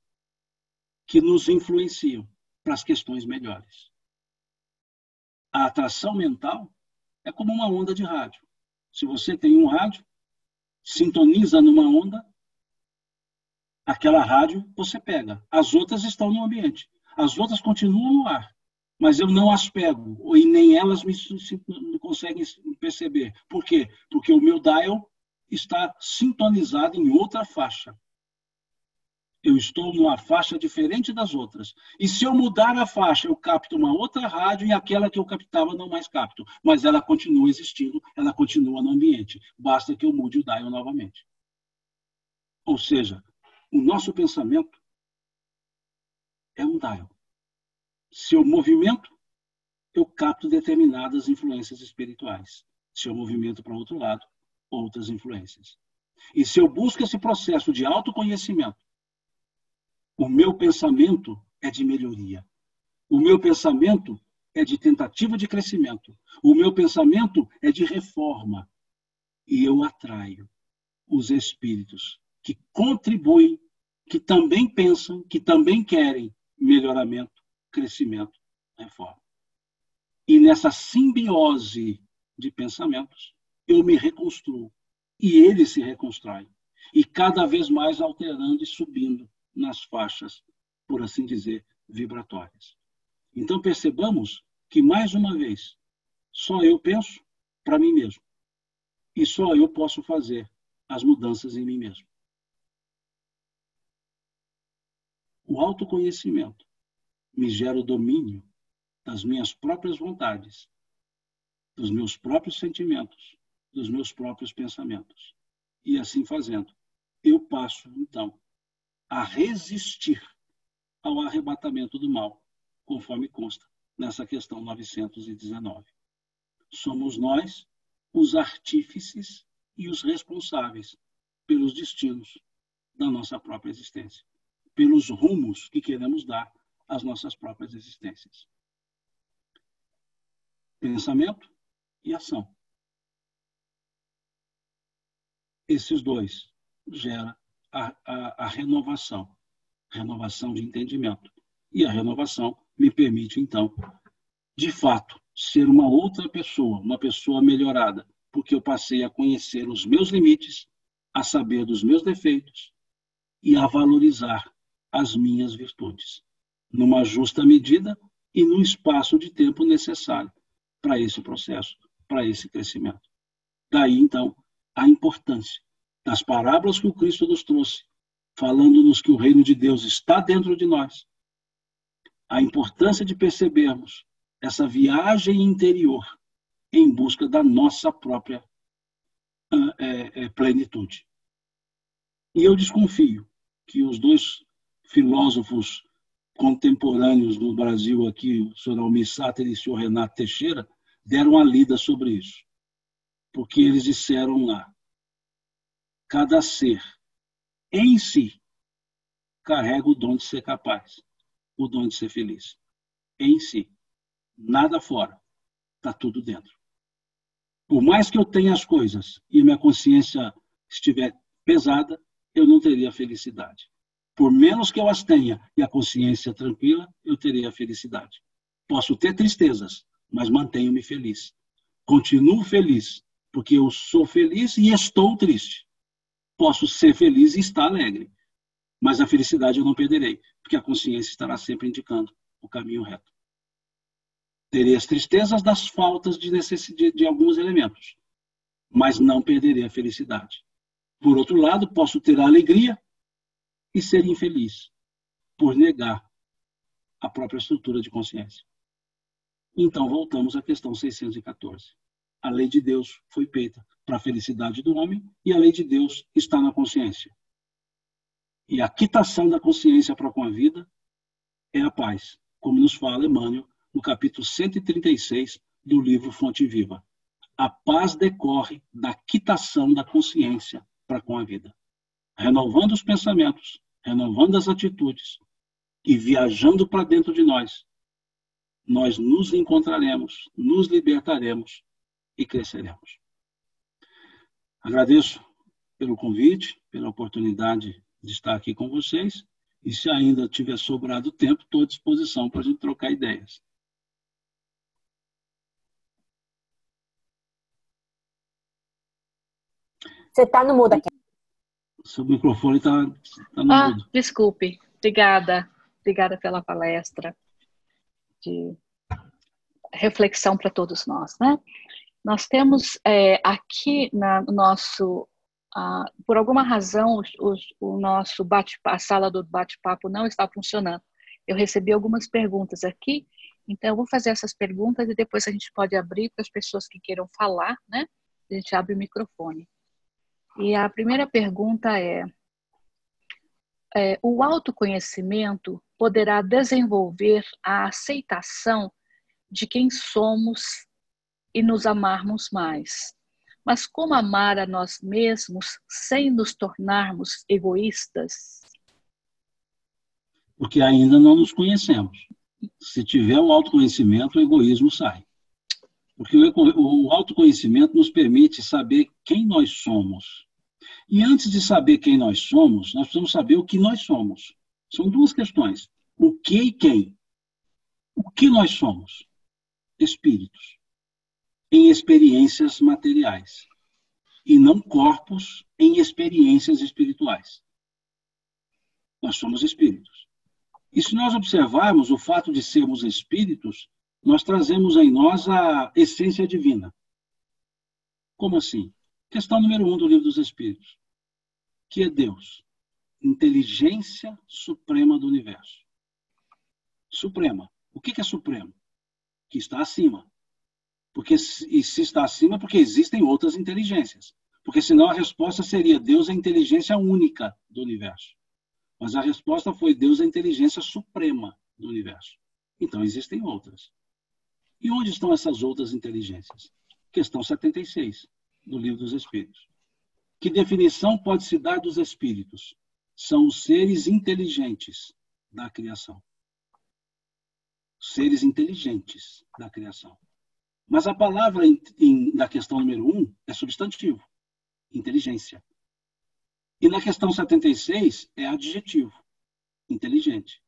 que nos influenciam para as questões melhores. A atração mental é como uma onda de rádio. Se você tem um rádio, sintoniza numa onda, aquela rádio você pega. As outras estão no ambiente. As outras continuam no ar. Mas eu não as pego, e nem elas me, me conseguem perceber. Por quê? Porque o meu dial está sintonizado em outra faixa. Eu estou numa faixa diferente das outras. E se eu mudar a faixa, eu capto uma outra rádio e aquela que eu captava não mais capto. Mas ela continua existindo, ela continua no ambiente. Basta que eu mude o dial novamente. Ou seja, o nosso pensamento é um dial. Se eu movimento, eu capto determinadas influências espirituais. Se eu movimento para outro lado, outras influências. E se eu busco esse processo de autoconhecimento, o meu pensamento é de melhoria. O meu pensamento é de tentativa de crescimento. O meu pensamento é de reforma. E eu atraio os espíritos que contribuem, que também pensam, que também querem melhoramento, crescimento, reforma. E nessa simbiose de pensamentos, eu me reconstruo e ele se reconstrói. E cada vez mais alterando e subindo nas faixas, por assim dizer, vibratórias. Então percebamos que, mais uma vez, só eu penso para mim mesmo. E só eu posso fazer as mudanças em mim mesmo. O autoconhecimento me gera o domínio das minhas próprias vontades, dos meus próprios sentimentos, dos meus próprios pensamentos. E assim fazendo, eu passo, então, a resistir ao arrebatamento do mal, conforme consta nessa questão 919. Somos nós os artífices e os responsáveis pelos destinos da nossa própria existência, pelos rumos que queremos dar às nossas próprias existências. Pensamento e ação. Esses dois gera a, a, a renovação, renovação de entendimento. E a renovação me permite, então, de fato, ser uma outra pessoa, uma pessoa melhorada, porque eu passei a conhecer os meus limites, a saber dos meus defeitos e a valorizar as minhas virtudes, numa justa medida e no espaço de tempo necessário para esse processo, para esse crescimento. Daí, então, a importância das parábolas que o Cristo nos trouxe, falando-nos que o reino de Deus está dentro de nós. A importância de percebermos essa viagem interior em busca da nossa própria é, é, plenitude. E eu desconfio que os dois filósofos contemporâneos do Brasil aqui, o senhor Almir Sater e o senhor Renato Teixeira, deram a lida sobre isso porque eles disseram lá: cada ser em si carrega o dom de ser capaz, o dom de ser feliz. Em si. Nada fora. Está tudo dentro. Por mais que eu tenha as coisas e minha consciência estiver pesada, eu não teria felicidade. Por menos que eu as tenha e a consciência tranquila, eu teria felicidade. Posso ter tristezas, mas mantenho-me feliz Continuo feliz, porque eu sou feliz e estou triste. Posso ser feliz e estar alegre, mas a felicidade eu não perderei, porque a consciência estará sempre indicando o caminho reto. Terei as tristezas das faltas de, necessidade de alguns elementos, mas não perderei a felicidade. Por outro lado, posso ter a alegria e ser infeliz por negar a própria estrutura de consciência. Então, voltamos à questão 614. A lei de Deus foi feita para a felicidade do homem e a lei de Deus está na consciência. E a quitação da consciência para com a vida é a paz, como nos fala Emmanuel no capítulo 136 do livro Fonte Viva. A paz decorre da quitação da consciência para com a vida, renovando os pensamentos, renovando as atitudes e viajando para dentro de nós, nós nos encontraremos, nos libertaremos e cresceremos. Agradeço pelo convite, pela oportunidade de estar aqui com vocês. E se ainda tiver sobrado tempo, estou à disposição para a gente trocar ideias. Você está no mudo aqui. Seu microfone está tá no ah, mudo. Desculpe. Obrigada. Obrigada pela palestra de reflexão para todos nós, né? Nós temos é, aqui na, no nosso, ah, por alguma razão, o, o nosso bate a sala do bate-papo não está funcionando. Eu recebi algumas perguntas aqui, então eu vou fazer essas perguntas e depois a gente pode abrir para as pessoas que queiram falar, né? A gente abre o microfone. E a primeira pergunta é, é o autoconhecimento poderá desenvolver a aceitação de quem somos e nos amarmos mais. Mas como amar a nós mesmos sem nos tornarmos egoístas? Porque ainda não nos conhecemos. Se tiver o autoconhecimento, o egoísmo sai. Porque o autoconhecimento nos permite saber quem nós somos. E antes de saber quem nós somos, nós precisamos saber o que nós somos. São duas questões: o que e quem. O que nós somos? Espíritos em experiências materiais e não corpos em experiências espirituais. Nós somos espíritos. E se nós observarmos o fato de sermos espíritos, nós trazemos em nós a essência divina. Como assim? Questão número um do livro dos Espíritos. Que é Deus, inteligência suprema do universo. Suprema. O que é supremo? Que está acima. Porque e se está acima, porque existem outras inteligências. Porque senão a resposta seria Deus é a inteligência única do universo. Mas a resposta foi Deus é a inteligência suprema do universo. Então existem outras. E onde estão essas outras inteligências? Questão 76 do Livro dos Espíritos. Que definição pode se dar dos espíritos? São os seres inteligentes da criação. Seres inteligentes da criação. Mas a palavra em, em, na questão número 1 um, é substantivo, inteligência. E na questão 76 é adjetivo, inteligente.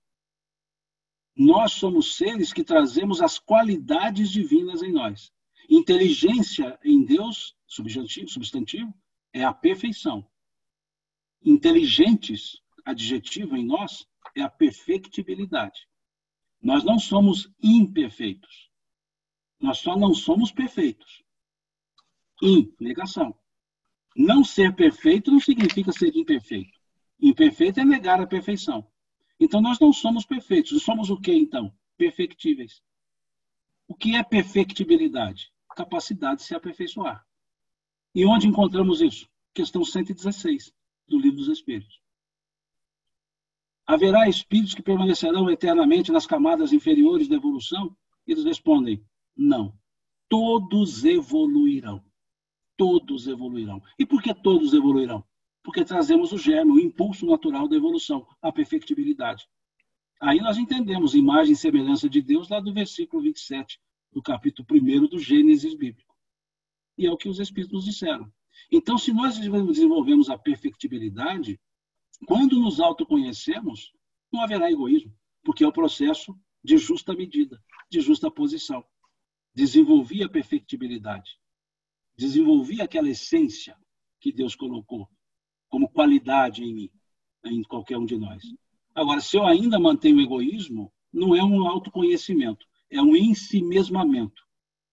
Nós somos seres que trazemos as qualidades divinas em nós. Inteligência em Deus, substantivo, substantivo é a perfeição. Inteligentes, adjetivo em nós, é a perfectibilidade. Nós não somos imperfeitos. Nós só não somos perfeitos. In, negação. Não ser perfeito não significa ser imperfeito. Imperfeito é negar a perfeição. Então nós não somos perfeitos. Somos o que então? Perfectíveis. O que é perfectibilidade? Capacidade de se aperfeiçoar. E onde encontramos isso? Questão 116 do Livro dos Espíritos. Haverá espíritos que permanecerão eternamente nas camadas inferiores da evolução? Eles respondem: não. Todos evoluirão. Todos evoluirão. E por que todos evoluirão? Porque trazemos o germe, o impulso natural da evolução, a perfectibilidade. Aí nós entendemos imagem e semelhança de Deus lá do versículo 27 do capítulo 1 do Gênesis bíblico. E é o que os Espíritos disseram. Então, se nós desenvolvemos a perfectibilidade, quando nos autoconhecemos, não haverá egoísmo, porque é o processo de justa medida, de justa posição. Desenvolvi a perfectibilidade, desenvolvi aquela essência que Deus colocou como qualidade em mim, em qualquer um de nós. Agora, se eu ainda mantenho o egoísmo, não é um autoconhecimento, é um ensimesmamento,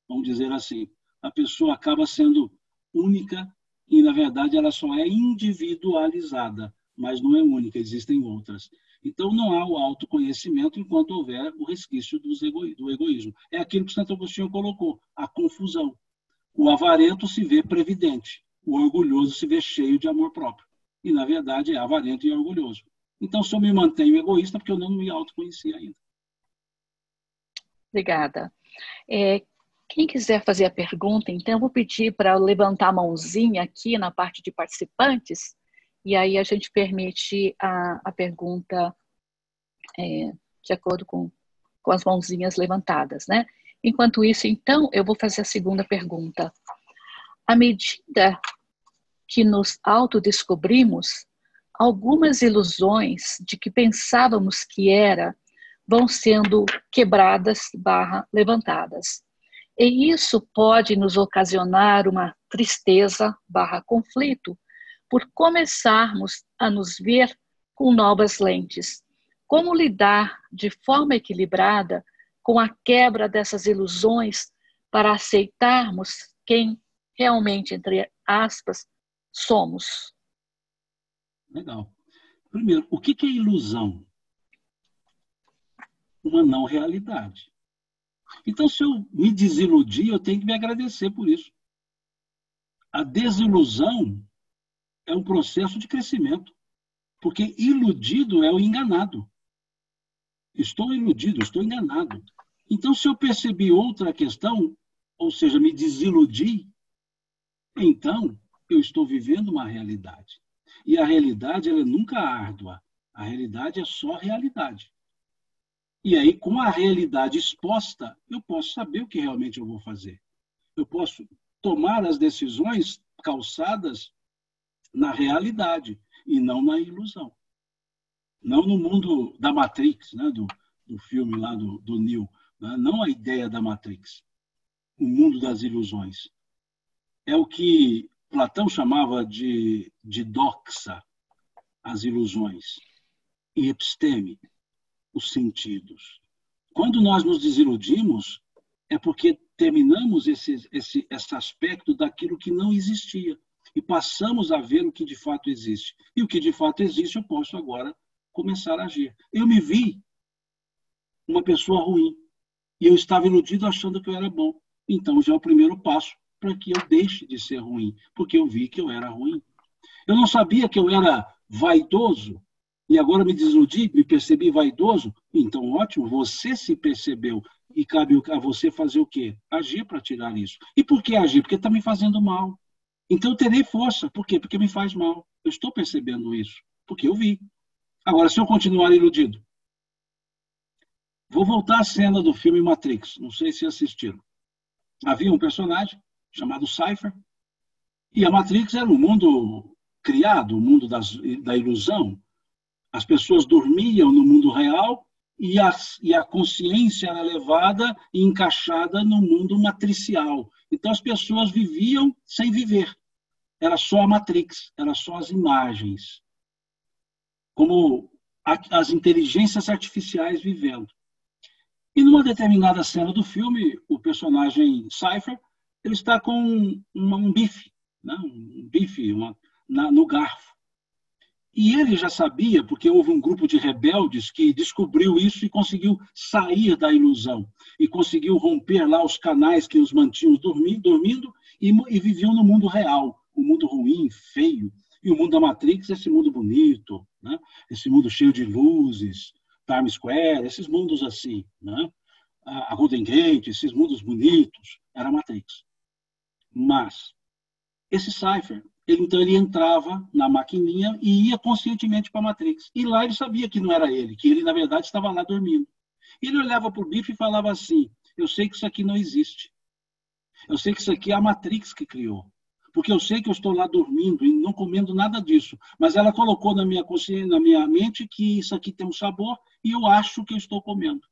vamos dizer assim. A pessoa acaba sendo única e, na verdade, ela só é individualizada, mas não é única, existem outras. Então, não há o autoconhecimento enquanto houver o resquício do egoísmo. É aquilo que Santo Agostinho colocou, a confusão. O avarento se vê previdente, o orgulhoso se vê cheio de amor próprio. E, na verdade, é avarento e orgulhoso. Então, só me mantenho egoísta porque eu não me autoconheci ainda. Obrigada. É, quem quiser fazer a pergunta, então, eu vou pedir para levantar a mãozinha aqui na parte de participantes, e aí a gente permite a, a pergunta é, de acordo com, com as mãozinhas levantadas, né? Enquanto isso, então, eu vou fazer a segunda pergunta. À medida que nos autodescobrimos, algumas ilusões de que pensávamos que era vão sendo quebradas barra levantadas. E isso pode nos ocasionar uma tristeza barra conflito por começarmos a nos ver com novas lentes. Como lidar de forma equilibrada com a quebra dessas ilusões para aceitarmos quem realmente, entre aspas, somos? Legal. Primeiro, o que é ilusão? Uma não realidade. Então, se eu me desiludir, eu tenho que me agradecer por isso. A desilusão é um processo de crescimento, porque iludido é o enganado. Estou iludido, estou enganado. Então, se eu percebi outra questão, ou seja, me desiludi, então eu estou vivendo uma realidade. E a realidade ela é nunca árdua. A realidade é só realidade. E aí, com a realidade exposta, eu posso saber o que realmente eu vou fazer. Eu posso tomar as decisões calçadas na realidade e não na ilusão. Não no mundo da Matrix, né, do, do filme lá do, do Neo. Né, não a ideia da Matrix. O mundo das ilusões. É o que Platão chamava de, de doxa, as ilusões, e episteme, os sentidos. Quando nós nos desiludimos, é porque terminamos esse, esse, esse aspecto daquilo que não existia e passamos a ver o que de fato existe. E o que de fato existe, eu posso agora começar a agir. Eu me vi uma pessoa ruim e eu estava iludido achando que eu era bom. Então já é o primeiro passo para que eu deixe de ser ruim, porque eu vi que eu era ruim. Eu não sabia que eu era vaidoso e agora me desiludi, me percebi vaidoso. Então, ótimo, você se percebeu e cabe a você fazer o quê? Agir para tirar isso. E por que agir? Porque está me fazendo mal. Então, eu terei força. Por quê? Porque me faz mal. Eu estou percebendo isso, porque eu vi. Agora, se eu continuar iludido, vou voltar à cena do filme Matrix. Não sei se assistiram. Havia um personagem chamado Cypher. E a Matrix era um mundo criado, o um mundo das, da ilusão. As pessoas dormiam no mundo real e e a consciência era levada e encaixada no mundo matricial. Então as pessoas viviam sem viver. Era só a Matrix, era só as imagens. Como as inteligências artificiais vivendo. E numa determinada cena do filme, o personagem Cypher ele está com um, um bife, né? um bife uma, na, no garfo. E ele já sabia, porque houve um grupo de rebeldes que descobriu isso e conseguiu sair da ilusão. E conseguiu romper lá os canais que os mantinham dormindo, dormindo e, e viviam no mundo real. O um mundo ruim, feio. E o mundo da Matrix, esse mundo bonito, né? esse mundo cheio de luzes, Times Square, esses mundos assim. Né? A Golden Gate, esses mundos bonitos, era a Matrix. Mas esse cipher, ele, então ele entrava na maquininha e ia conscientemente para a Matrix. E lá ele sabia que não era ele, que ele, na verdade, estava lá dormindo. Ele olhava para o bife e falava assim: Eu sei que isso aqui não existe. Eu sei que isso aqui é a Matrix que criou. Porque eu sei que eu estou lá dormindo e não comendo nada disso. Mas ela colocou na minha consciência, na minha mente, que isso aqui tem um sabor e eu acho que eu estou comendo.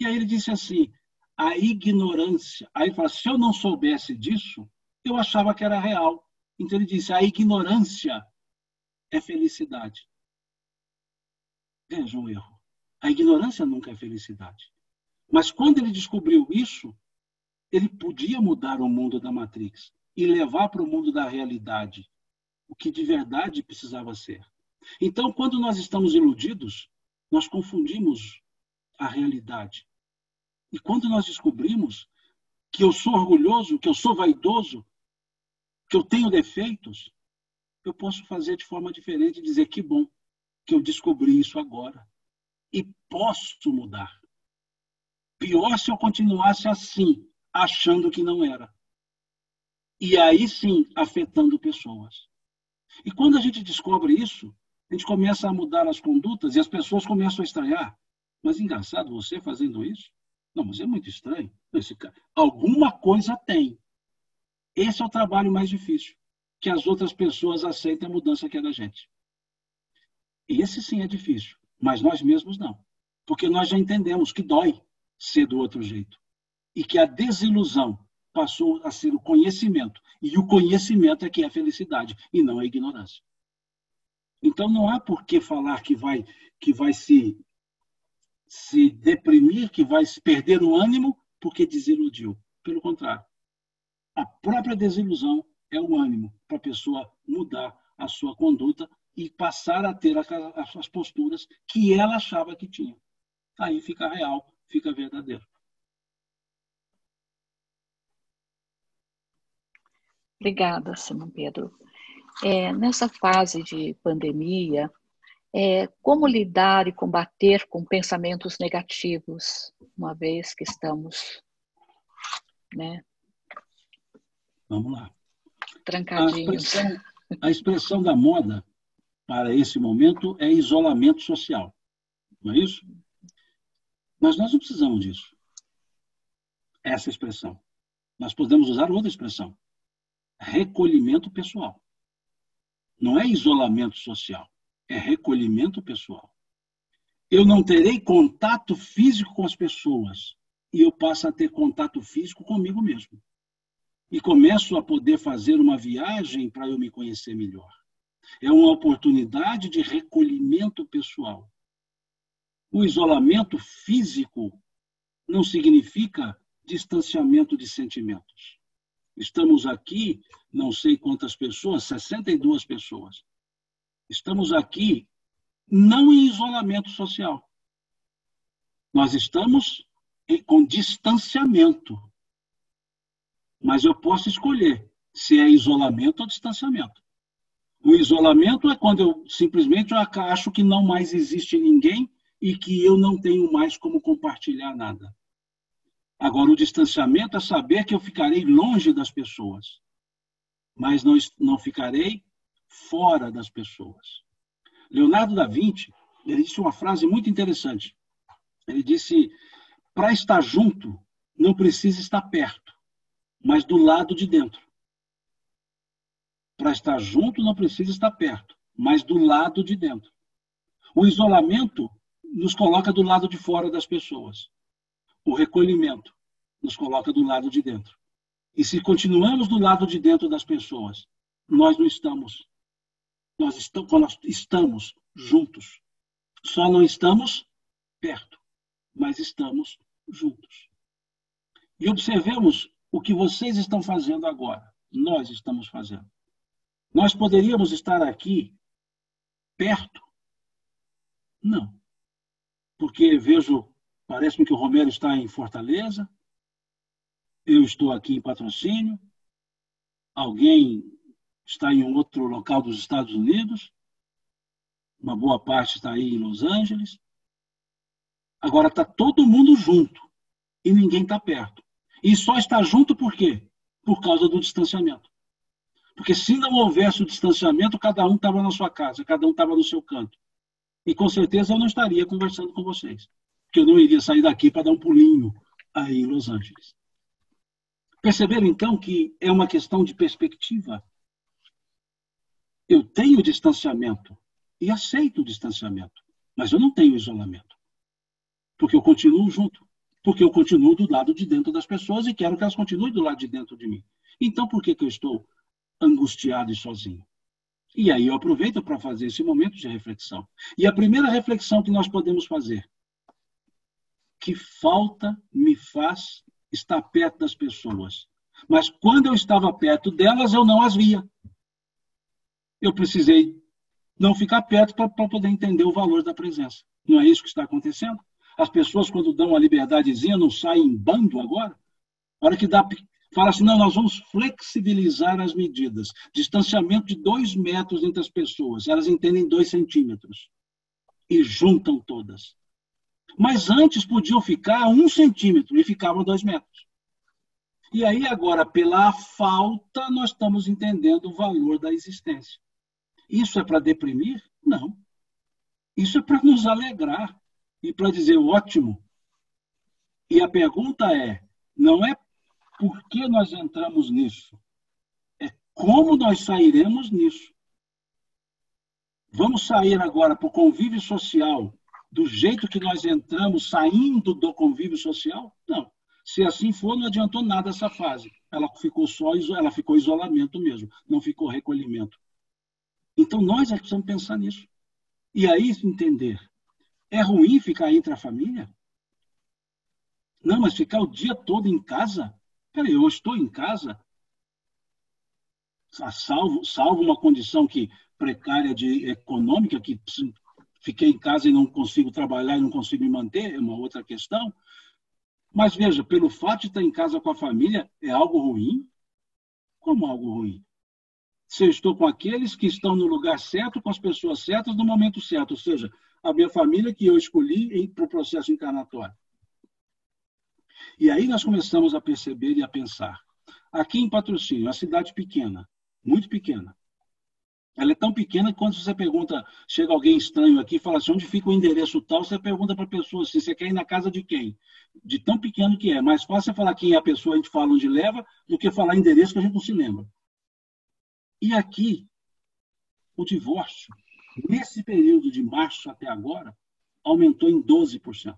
E aí ele disse assim: a ignorância. Aí ele fala: se eu não soubesse disso, eu achava que era real. Então ele disse: a ignorância é felicidade. Veja um erro. A ignorância nunca é felicidade. Mas quando ele descobriu isso, ele podia mudar o mundo da Matrix e levar para o mundo da realidade o que de verdade precisava ser. Então, quando nós estamos iludidos, nós confundimos a realidade. E quando nós descobrimos que eu sou orgulhoso, que eu sou vaidoso, que eu tenho defeitos, eu posso fazer de forma diferente e dizer que bom que eu descobri isso agora. E posso mudar. Pior se eu continuasse assim, achando que não era. E aí sim, afetando pessoas. E quando a gente descobre isso, a gente começa a mudar as condutas e as pessoas começam a estranhar. Mas engraçado você fazendo isso? Não, mas é muito estranho. Esse cara, alguma coisa tem. Esse é o trabalho mais difícil, que as outras pessoas aceitem a mudança que é da gente. Esse sim é difícil, mas nós mesmos não. Porque nós já entendemos que dói ser do outro jeito. E que a desilusão passou a ser o conhecimento. E o conhecimento é que é a felicidade, e não a ignorância. Então não há por que falar que vai, que vai se se deprimir, que vai perder o ânimo porque desiludiu. Pelo contrário, a própria desilusão é o ânimo para a pessoa mudar a sua conduta e passar a ter as suas posturas que ela achava que tinha. Aí fica real, fica verdadeiro. Obrigada, Simão Pedro. É, nessa fase de pandemia, é, como lidar e combater com pensamentos negativos, uma vez que estamos, né? Vamos lá. Trancadinhos. A expressão, a expressão da moda para esse momento é isolamento social, não é isso? Mas nós não precisamos disso. Essa expressão. Nós podemos usar outra expressão: recolhimento pessoal. Não é isolamento social é recolhimento pessoal. Eu não terei contato físico com as pessoas e eu passo a ter contato físico comigo mesmo. E começo a poder fazer uma viagem para eu me conhecer melhor. É uma oportunidade de recolhimento pessoal. O isolamento físico não significa distanciamento de sentimentos. Estamos aqui, não sei quantas pessoas, 62 pessoas. Estamos aqui não em isolamento social. Nós estamos com distanciamento. Mas eu posso escolher se é isolamento ou distanciamento. O isolamento é quando eu simplesmente acho que não mais existe ninguém e que eu não tenho mais como compartilhar nada. Agora, o distanciamento é saber que eu ficarei longe das pessoas, mas não, não ficarei fora das pessoas. Leonardo da Vinci, ele disse uma frase muito interessante. Ele disse: para estar junto, não precisa estar perto, mas do lado de dentro. Para estar junto, não precisa estar perto, mas do lado de dentro. O isolamento nos coloca do lado de fora das pessoas. O recolhimento nos coloca do lado de dentro. E se continuamos do lado de dentro das pessoas, nós não estamos nós estamos, juntos. Só não estamos perto, mas estamos juntos. E observemos o que vocês estão fazendo agora. Nós estamos fazendo. Nós poderíamos estar aqui perto? Não. Porque vejo, parece-me que o Romero está em Fortaleza, eu estou aqui em patrocínio, alguém está em outro local dos Estados Unidos, uma boa parte está aí em Los Angeles. Agora está todo mundo junto e ninguém está perto. E só está junto por quê? Por causa do distanciamento. Porque se não houvesse o distanciamento, cada um estava na sua casa, cada um estava no seu canto. E com certeza eu não estaria conversando com vocês. Porque eu não iria sair daqui para dar um pulinho aí em Los Angeles. Perceberam então que é uma questão de perspectiva eu tenho distanciamento e aceito o distanciamento, mas eu não tenho isolamento, porque eu continuo junto. porque eu continuo do lado de dentro das pessoas e quero que elas continuem do lado de dentro de mim. Então, por que, que eu estou angustiado e sozinho? E aí eu aproveito para fazer esse momento de reflexão. E a primeira reflexão que nós podemos fazer: que falta me faz estar perto das pessoas. Mas quando eu estava perto delas, eu não as via. Eu precisei não ficar perto para poder entender o valor da presença. Não é isso que está acontecendo? As pessoas, quando dão uma liberdadezinha, não saem em bando agora? A hora que dá, fala assim, não, nós vamos flexibilizar as medidas. Distanciamento de dois metros entre as pessoas. Elas entendem dois centímetros. E juntam todas. Mas antes podiam ficar um centímetro e ficavam dois metros. E aí, agora, pela falta, nós estamos entendendo o valor da existência. Isso é para deprimir? Não. Isso é para nos alegrar e para dizer ótimo. E a pergunta é: não é por que nós entramos nisso, é como nós sairemos nisso. Vamos sair agora para o convívio social do jeito que nós entramos, saindo do convívio social? Não. Se assim for, não adiantou nada essa fase. Ela ficou só, ela ficou isolamento mesmo, não ficou recolhimento. Então nós é precisamos pensar nisso. E aí entender é ruim ficar entre a família? Não, mas ficar o dia todo em casa? Peraí, eu estou em casa, salvo, salvo uma condição que precária de econômica, que fiquei em casa e não consigo trabalhar e não consigo me manter, é uma outra questão. Mas veja, pelo fato de estar em casa com a família, é algo ruim? Como algo ruim? Se eu estou com aqueles que estão no lugar certo, com as pessoas certas, no momento certo, ou seja, a minha família que eu escolhi para o processo encarnatório. E aí nós começamos a perceber e a pensar. Aqui em Patrocínio, uma cidade pequena, muito pequena. Ela é tão pequena que quando você pergunta, chega alguém estranho aqui e fala assim, onde fica o endereço tal, você pergunta para a pessoa se você quer ir na casa de quem? De tão pequeno que é. Mais fácil é falar quem é a pessoa, a gente fala onde leva, do que falar endereço que a gente não se lembra. E aqui, o divórcio nesse período de março até agora, aumentou em 12%,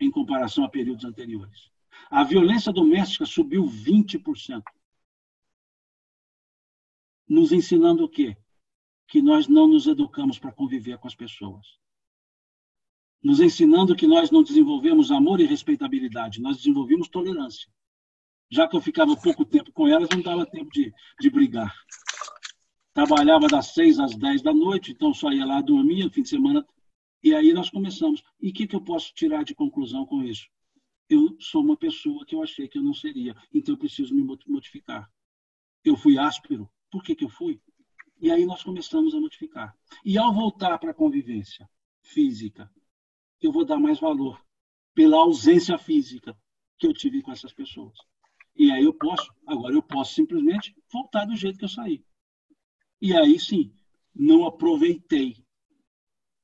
em comparação a períodos anteriores. A violência doméstica subiu 20%. Nos ensinando o quê? Que nós não nos educamos para conviver com as pessoas. Nos ensinando que nós não desenvolvemos amor e respeitabilidade, nós desenvolvemos tolerância. Já que eu ficava pouco tempo com elas, não dava tempo de, de brigar. Trabalhava das seis às dez da noite, então só ia lá dormir, fim de semana. E aí nós começamos. E o que, que eu posso tirar de conclusão com isso? Eu sou uma pessoa que eu achei que eu não seria, então eu preciso me modificar. Eu fui áspero. Por que, que eu fui? E aí nós começamos a modificar. E ao voltar para a convivência física, eu vou dar mais valor pela ausência física que eu tive com essas pessoas. E aí eu posso, agora eu posso simplesmente voltar do jeito que eu saí. E aí sim, não aproveitei.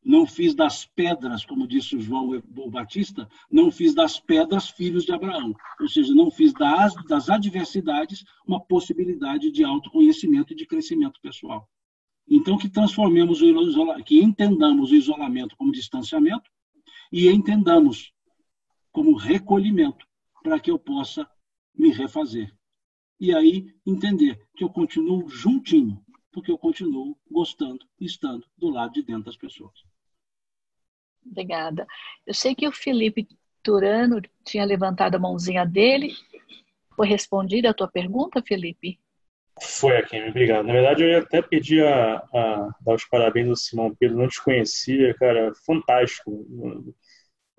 Não fiz das pedras, como disse o João Batista, não fiz das pedras filhos de Abraão. Ou seja, não fiz das, das adversidades uma possibilidade de autoconhecimento e de crescimento pessoal. Então, que transformemos o que entendamos o isolamento como distanciamento e entendamos como recolhimento, para que eu possa me refazer. E aí entender que eu continuo juntinho, porque eu continuo gostando e estando do lado de dentro das pessoas. Obrigada. Eu sei que o Felipe Turano tinha levantado a mãozinha dele. Foi respondida a tua pergunta, Felipe? Foi, aqui, obrigado. Na verdade, eu ia até pedir a, a dar os parabéns ao Simão Pedro, não te conhecia, cara, fantástico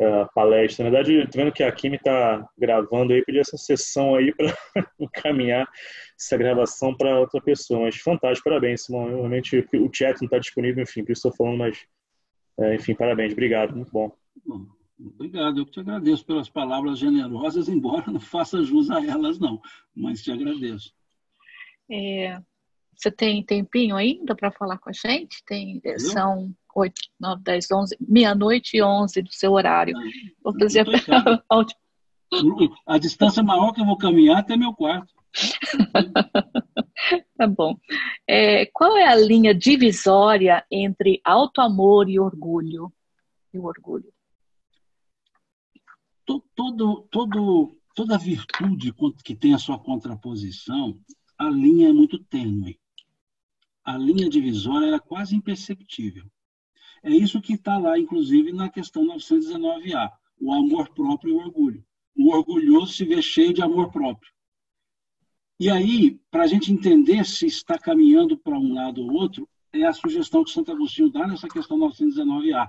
a palestra. Na verdade, estou vendo que a Kimi está gravando aí, pedi essa sessão aí para encaminhar essa gravação para outra pessoa. Mas fantástico, parabéns, Simão. Realmente o chat não está disponível, enfim, por isso estou falando, mas é, enfim, parabéns, obrigado, muito bom. bom. Obrigado, eu te agradeço pelas palavras generosas, embora não faça jus a elas, não, mas te agradeço. É, você tem tempinho ainda para falar com a gente? Tem, são 8, 9, 10, 11, meia-noite e 11 do seu horário. Vou fazer a... a distância maior que eu vou caminhar até meu quarto. tá bom. É, qual é a linha divisória entre auto-amor e orgulho? E o orgulho? todo, todo, toda virtude que tem a sua contraposição, a linha é muito tênue. A linha divisória é quase imperceptível. É isso que está lá, inclusive, na questão 919A, o amor próprio e o orgulho. O orgulhoso se vê cheio de amor próprio. E aí, para a gente entender se está caminhando para um lado ou outro, é a sugestão que Santo Agostinho dá nessa questão 919A.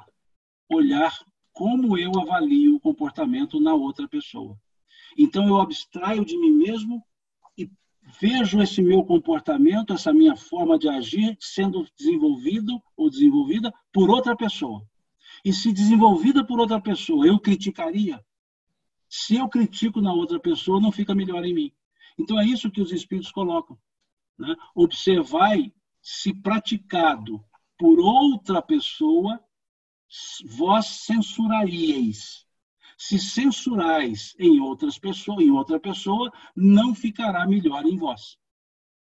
Olhar como eu avalio o comportamento na outra pessoa. Então, eu abstraio de mim mesmo e vejo esse meu comportamento, essa minha forma de agir, sendo desenvolvido ou desenvolvida por outra pessoa. E se desenvolvida por outra pessoa, eu criticaria? Se eu critico na outra pessoa, não fica melhor em mim. Então, é isso que os espíritos colocam. Né? Observai se praticado por outra pessoa, vós censuraríeis. Se censurais em outras pessoas, em outra pessoa, não ficará melhor em vós.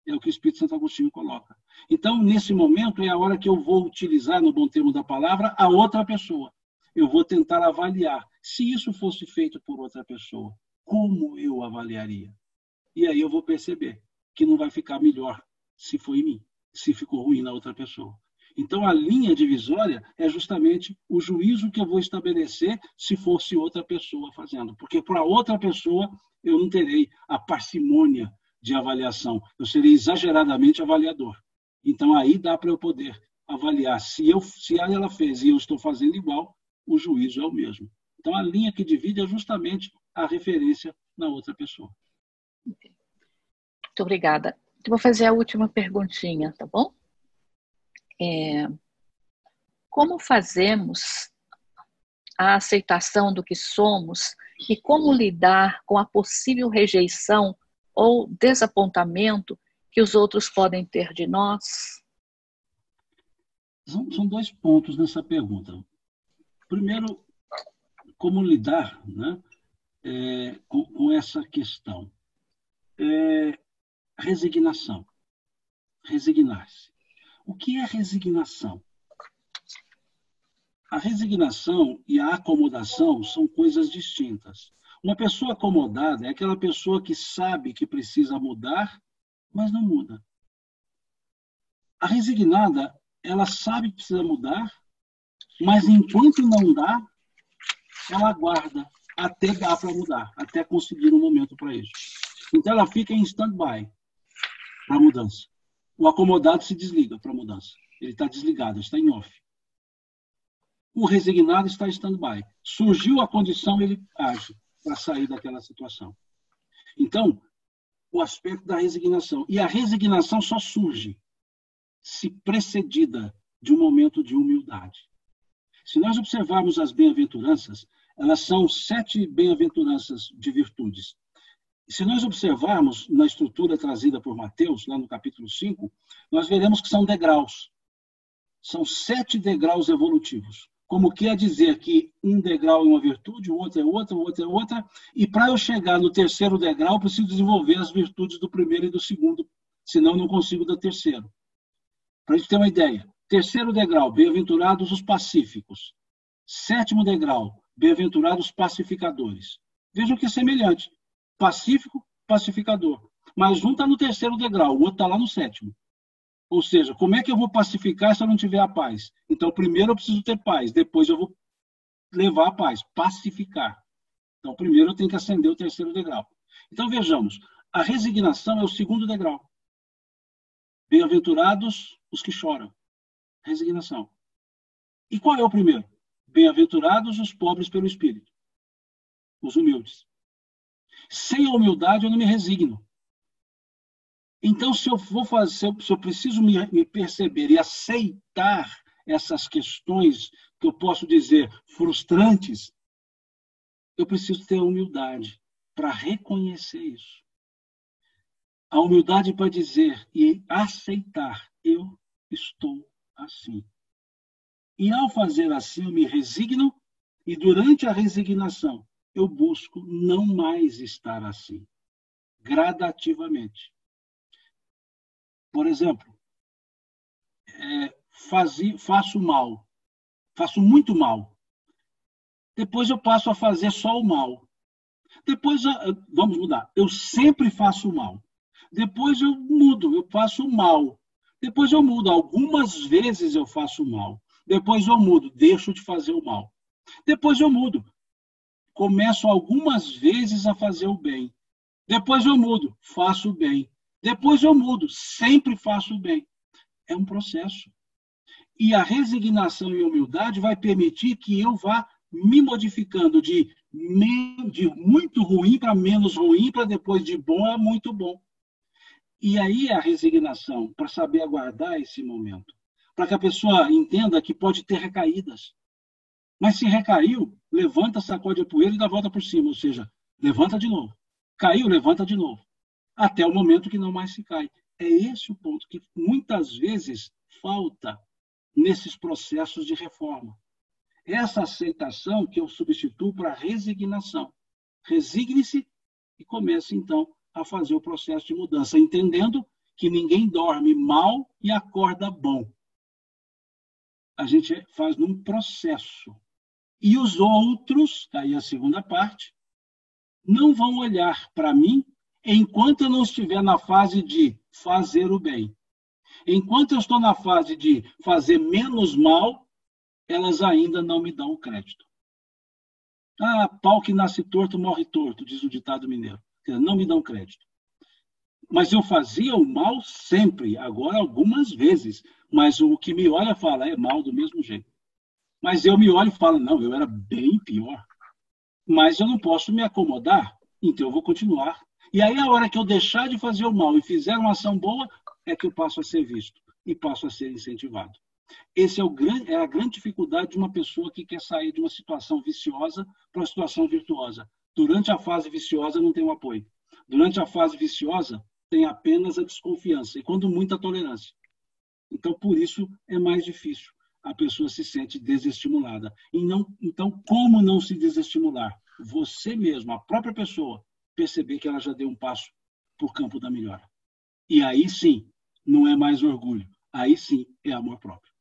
É o que o Espírito Santo Agostinho coloca. Então, nesse momento, é a hora que eu vou utilizar, no bom termo da palavra, a outra pessoa. Eu vou tentar avaliar. Se isso fosse feito por outra pessoa, como eu avaliaria? E aí eu vou perceber que não vai ficar melhor se foi em mim se ficou ruim na outra pessoa. Então, a linha divisória é justamente o juízo que eu vou estabelecer se fosse outra pessoa fazendo. Porque para outra pessoa, eu não terei a parcimônia de avaliação. Eu serei exageradamente avaliador. Então, aí dá para eu poder avaliar. Se, eu, se ela fez e eu estou fazendo igual, o juízo é o mesmo. Então, a linha que divide é justamente a referência na outra pessoa. Muito obrigada. Eu vou fazer a última perguntinha, tá bom? É, como fazemos a aceitação do que somos e como lidar com a possível rejeição ou desapontamento que os outros podem ter de nós? São, são dois pontos nessa pergunta. Primeiro, como lidar né, é, com, com, essa questão? É, resignação. Resignar-se. O que é resignação? A resignação e a acomodação são coisas distintas. Uma pessoa acomodada é aquela pessoa que sabe que precisa mudar, mas não muda. A resignada, ela sabe que precisa mudar, mas enquanto não dá, ela aguarda até dar para mudar, até conseguir um momento para isso. Então ela fica em stand-by para mudança. O acomodado se desliga para mudança. Ele está desligado, está em off. O resignado está em stand-by. Surgiu a condição, ele age para sair daquela situação. Então, o aspecto da resignação. E a resignação só surge se precedida de um momento de humildade. Se nós observarmos as bem-aventuranças, elas são sete bem-aventuranças de virtudes. Se nós observarmos na estrutura trazida por Mateus, lá no capítulo 5, nós veremos que são degraus. São sete degraus evolutivos. Como quer dizer que um degrau é uma virtude, o outro é outra, o outro é outra, e para eu chegar no terceiro degrau, preciso desenvolver as virtudes do primeiro e do segundo, senão não consigo do terceiro. Para a gente ter uma ideia. Terceiro degrau, bem-aventurados os pacíficos. Sétimo degrau, bem-aventurados pacificadores. Vejam que é semelhante pacífico, pacificador. Mas um está no terceiro degrau, o outro está lá no sétimo. Ou seja, como é que eu vou pacificar se eu não tiver a paz? Então, primeiro eu preciso ter paz, depois eu vou levar a paz, pacificar. Então, primeiro eu tenho que acender o terceiro degrau. Então, vejamos, a resignação é o segundo degrau. Bem-aventurados os que choram. Resignação. E qual é o primeiro? Bem-aventurados os pobres pelo espírito. Os humildes. Sem a humildade, eu não me resigno. Então, se eu vou fazer, se eu preciso me, me perceber e aceitar essas questões que eu posso dizer frustrantes, eu preciso ter humildade para reconhecer isso. A humildade para dizer e aceitar, eu estou assim. E ao fazer assim, eu me resigno, e durante a resignação, eu busco não mais estar assim, gradativamente. Por exemplo, é, fazi, faço mal, faço muito mal. Depois eu passo a fazer só o mal. Depois, vamos mudar. Eu sempre faço mal. Depois eu mudo, eu faço mal. Depois eu mudo. Algumas vezes eu faço mal. Depois eu mudo, deixo de fazer o mal. Depois eu mudo. Começo algumas vezes a fazer o bem. Depois eu mudo, faço o bem. Depois eu mudo, sempre faço o bem. É um processo. E a resignação e humildade vai permitir que eu vá me modificando de, de muito ruim para menos ruim, para depois de bom a muito bom. E aí a resignação, para saber aguardar esse momento. Para que a pessoa entenda que pode ter recaídas. Mas se recaiu, levanta, sacode a poeira e dá volta por cima. Ou seja, levanta de novo. Caiu, levanta de novo. Até o momento que não mais se cai. É esse o ponto que muitas vezes falta nesses processos de reforma. Essa aceitação que eu substituo para resignação. Resigne-se e comece, então, a fazer o processo de mudança, entendendo que ninguém dorme mal e acorda bom. A gente faz num processo. E os outros, tá aí a segunda parte, não vão olhar para mim enquanto eu não estiver na fase de fazer o bem. Enquanto eu estou na fase de fazer menos mal, elas ainda não me dão o crédito. Ah, pau que nasce torto morre torto, diz o ditado mineiro não me dão crédito. Mas eu fazia o mal sempre, agora algumas vezes. Mas o que me olha fala, é mal do mesmo jeito. Mas eu me olho e falo, não, eu era bem pior. Mas eu não posso me acomodar, então eu vou continuar. E aí, a hora que eu deixar de fazer o mal e fizer uma ação boa, é que eu passo a ser visto e passo a ser incentivado. Esse é, grande, é a grande dificuldade de uma pessoa que quer sair de uma situação viciosa para uma situação virtuosa. Durante a fase viciosa não tem o apoio. Durante a fase viciosa tem apenas a desconfiança e quando muita tolerância. Então por isso é mais difícil. A pessoa se sente desestimulada. Não, então como não se desestimular? Você mesmo, a própria pessoa, perceber que ela já deu um passo para o campo da melhora. E aí sim, não é mais orgulho. Aí sim é amor próprio.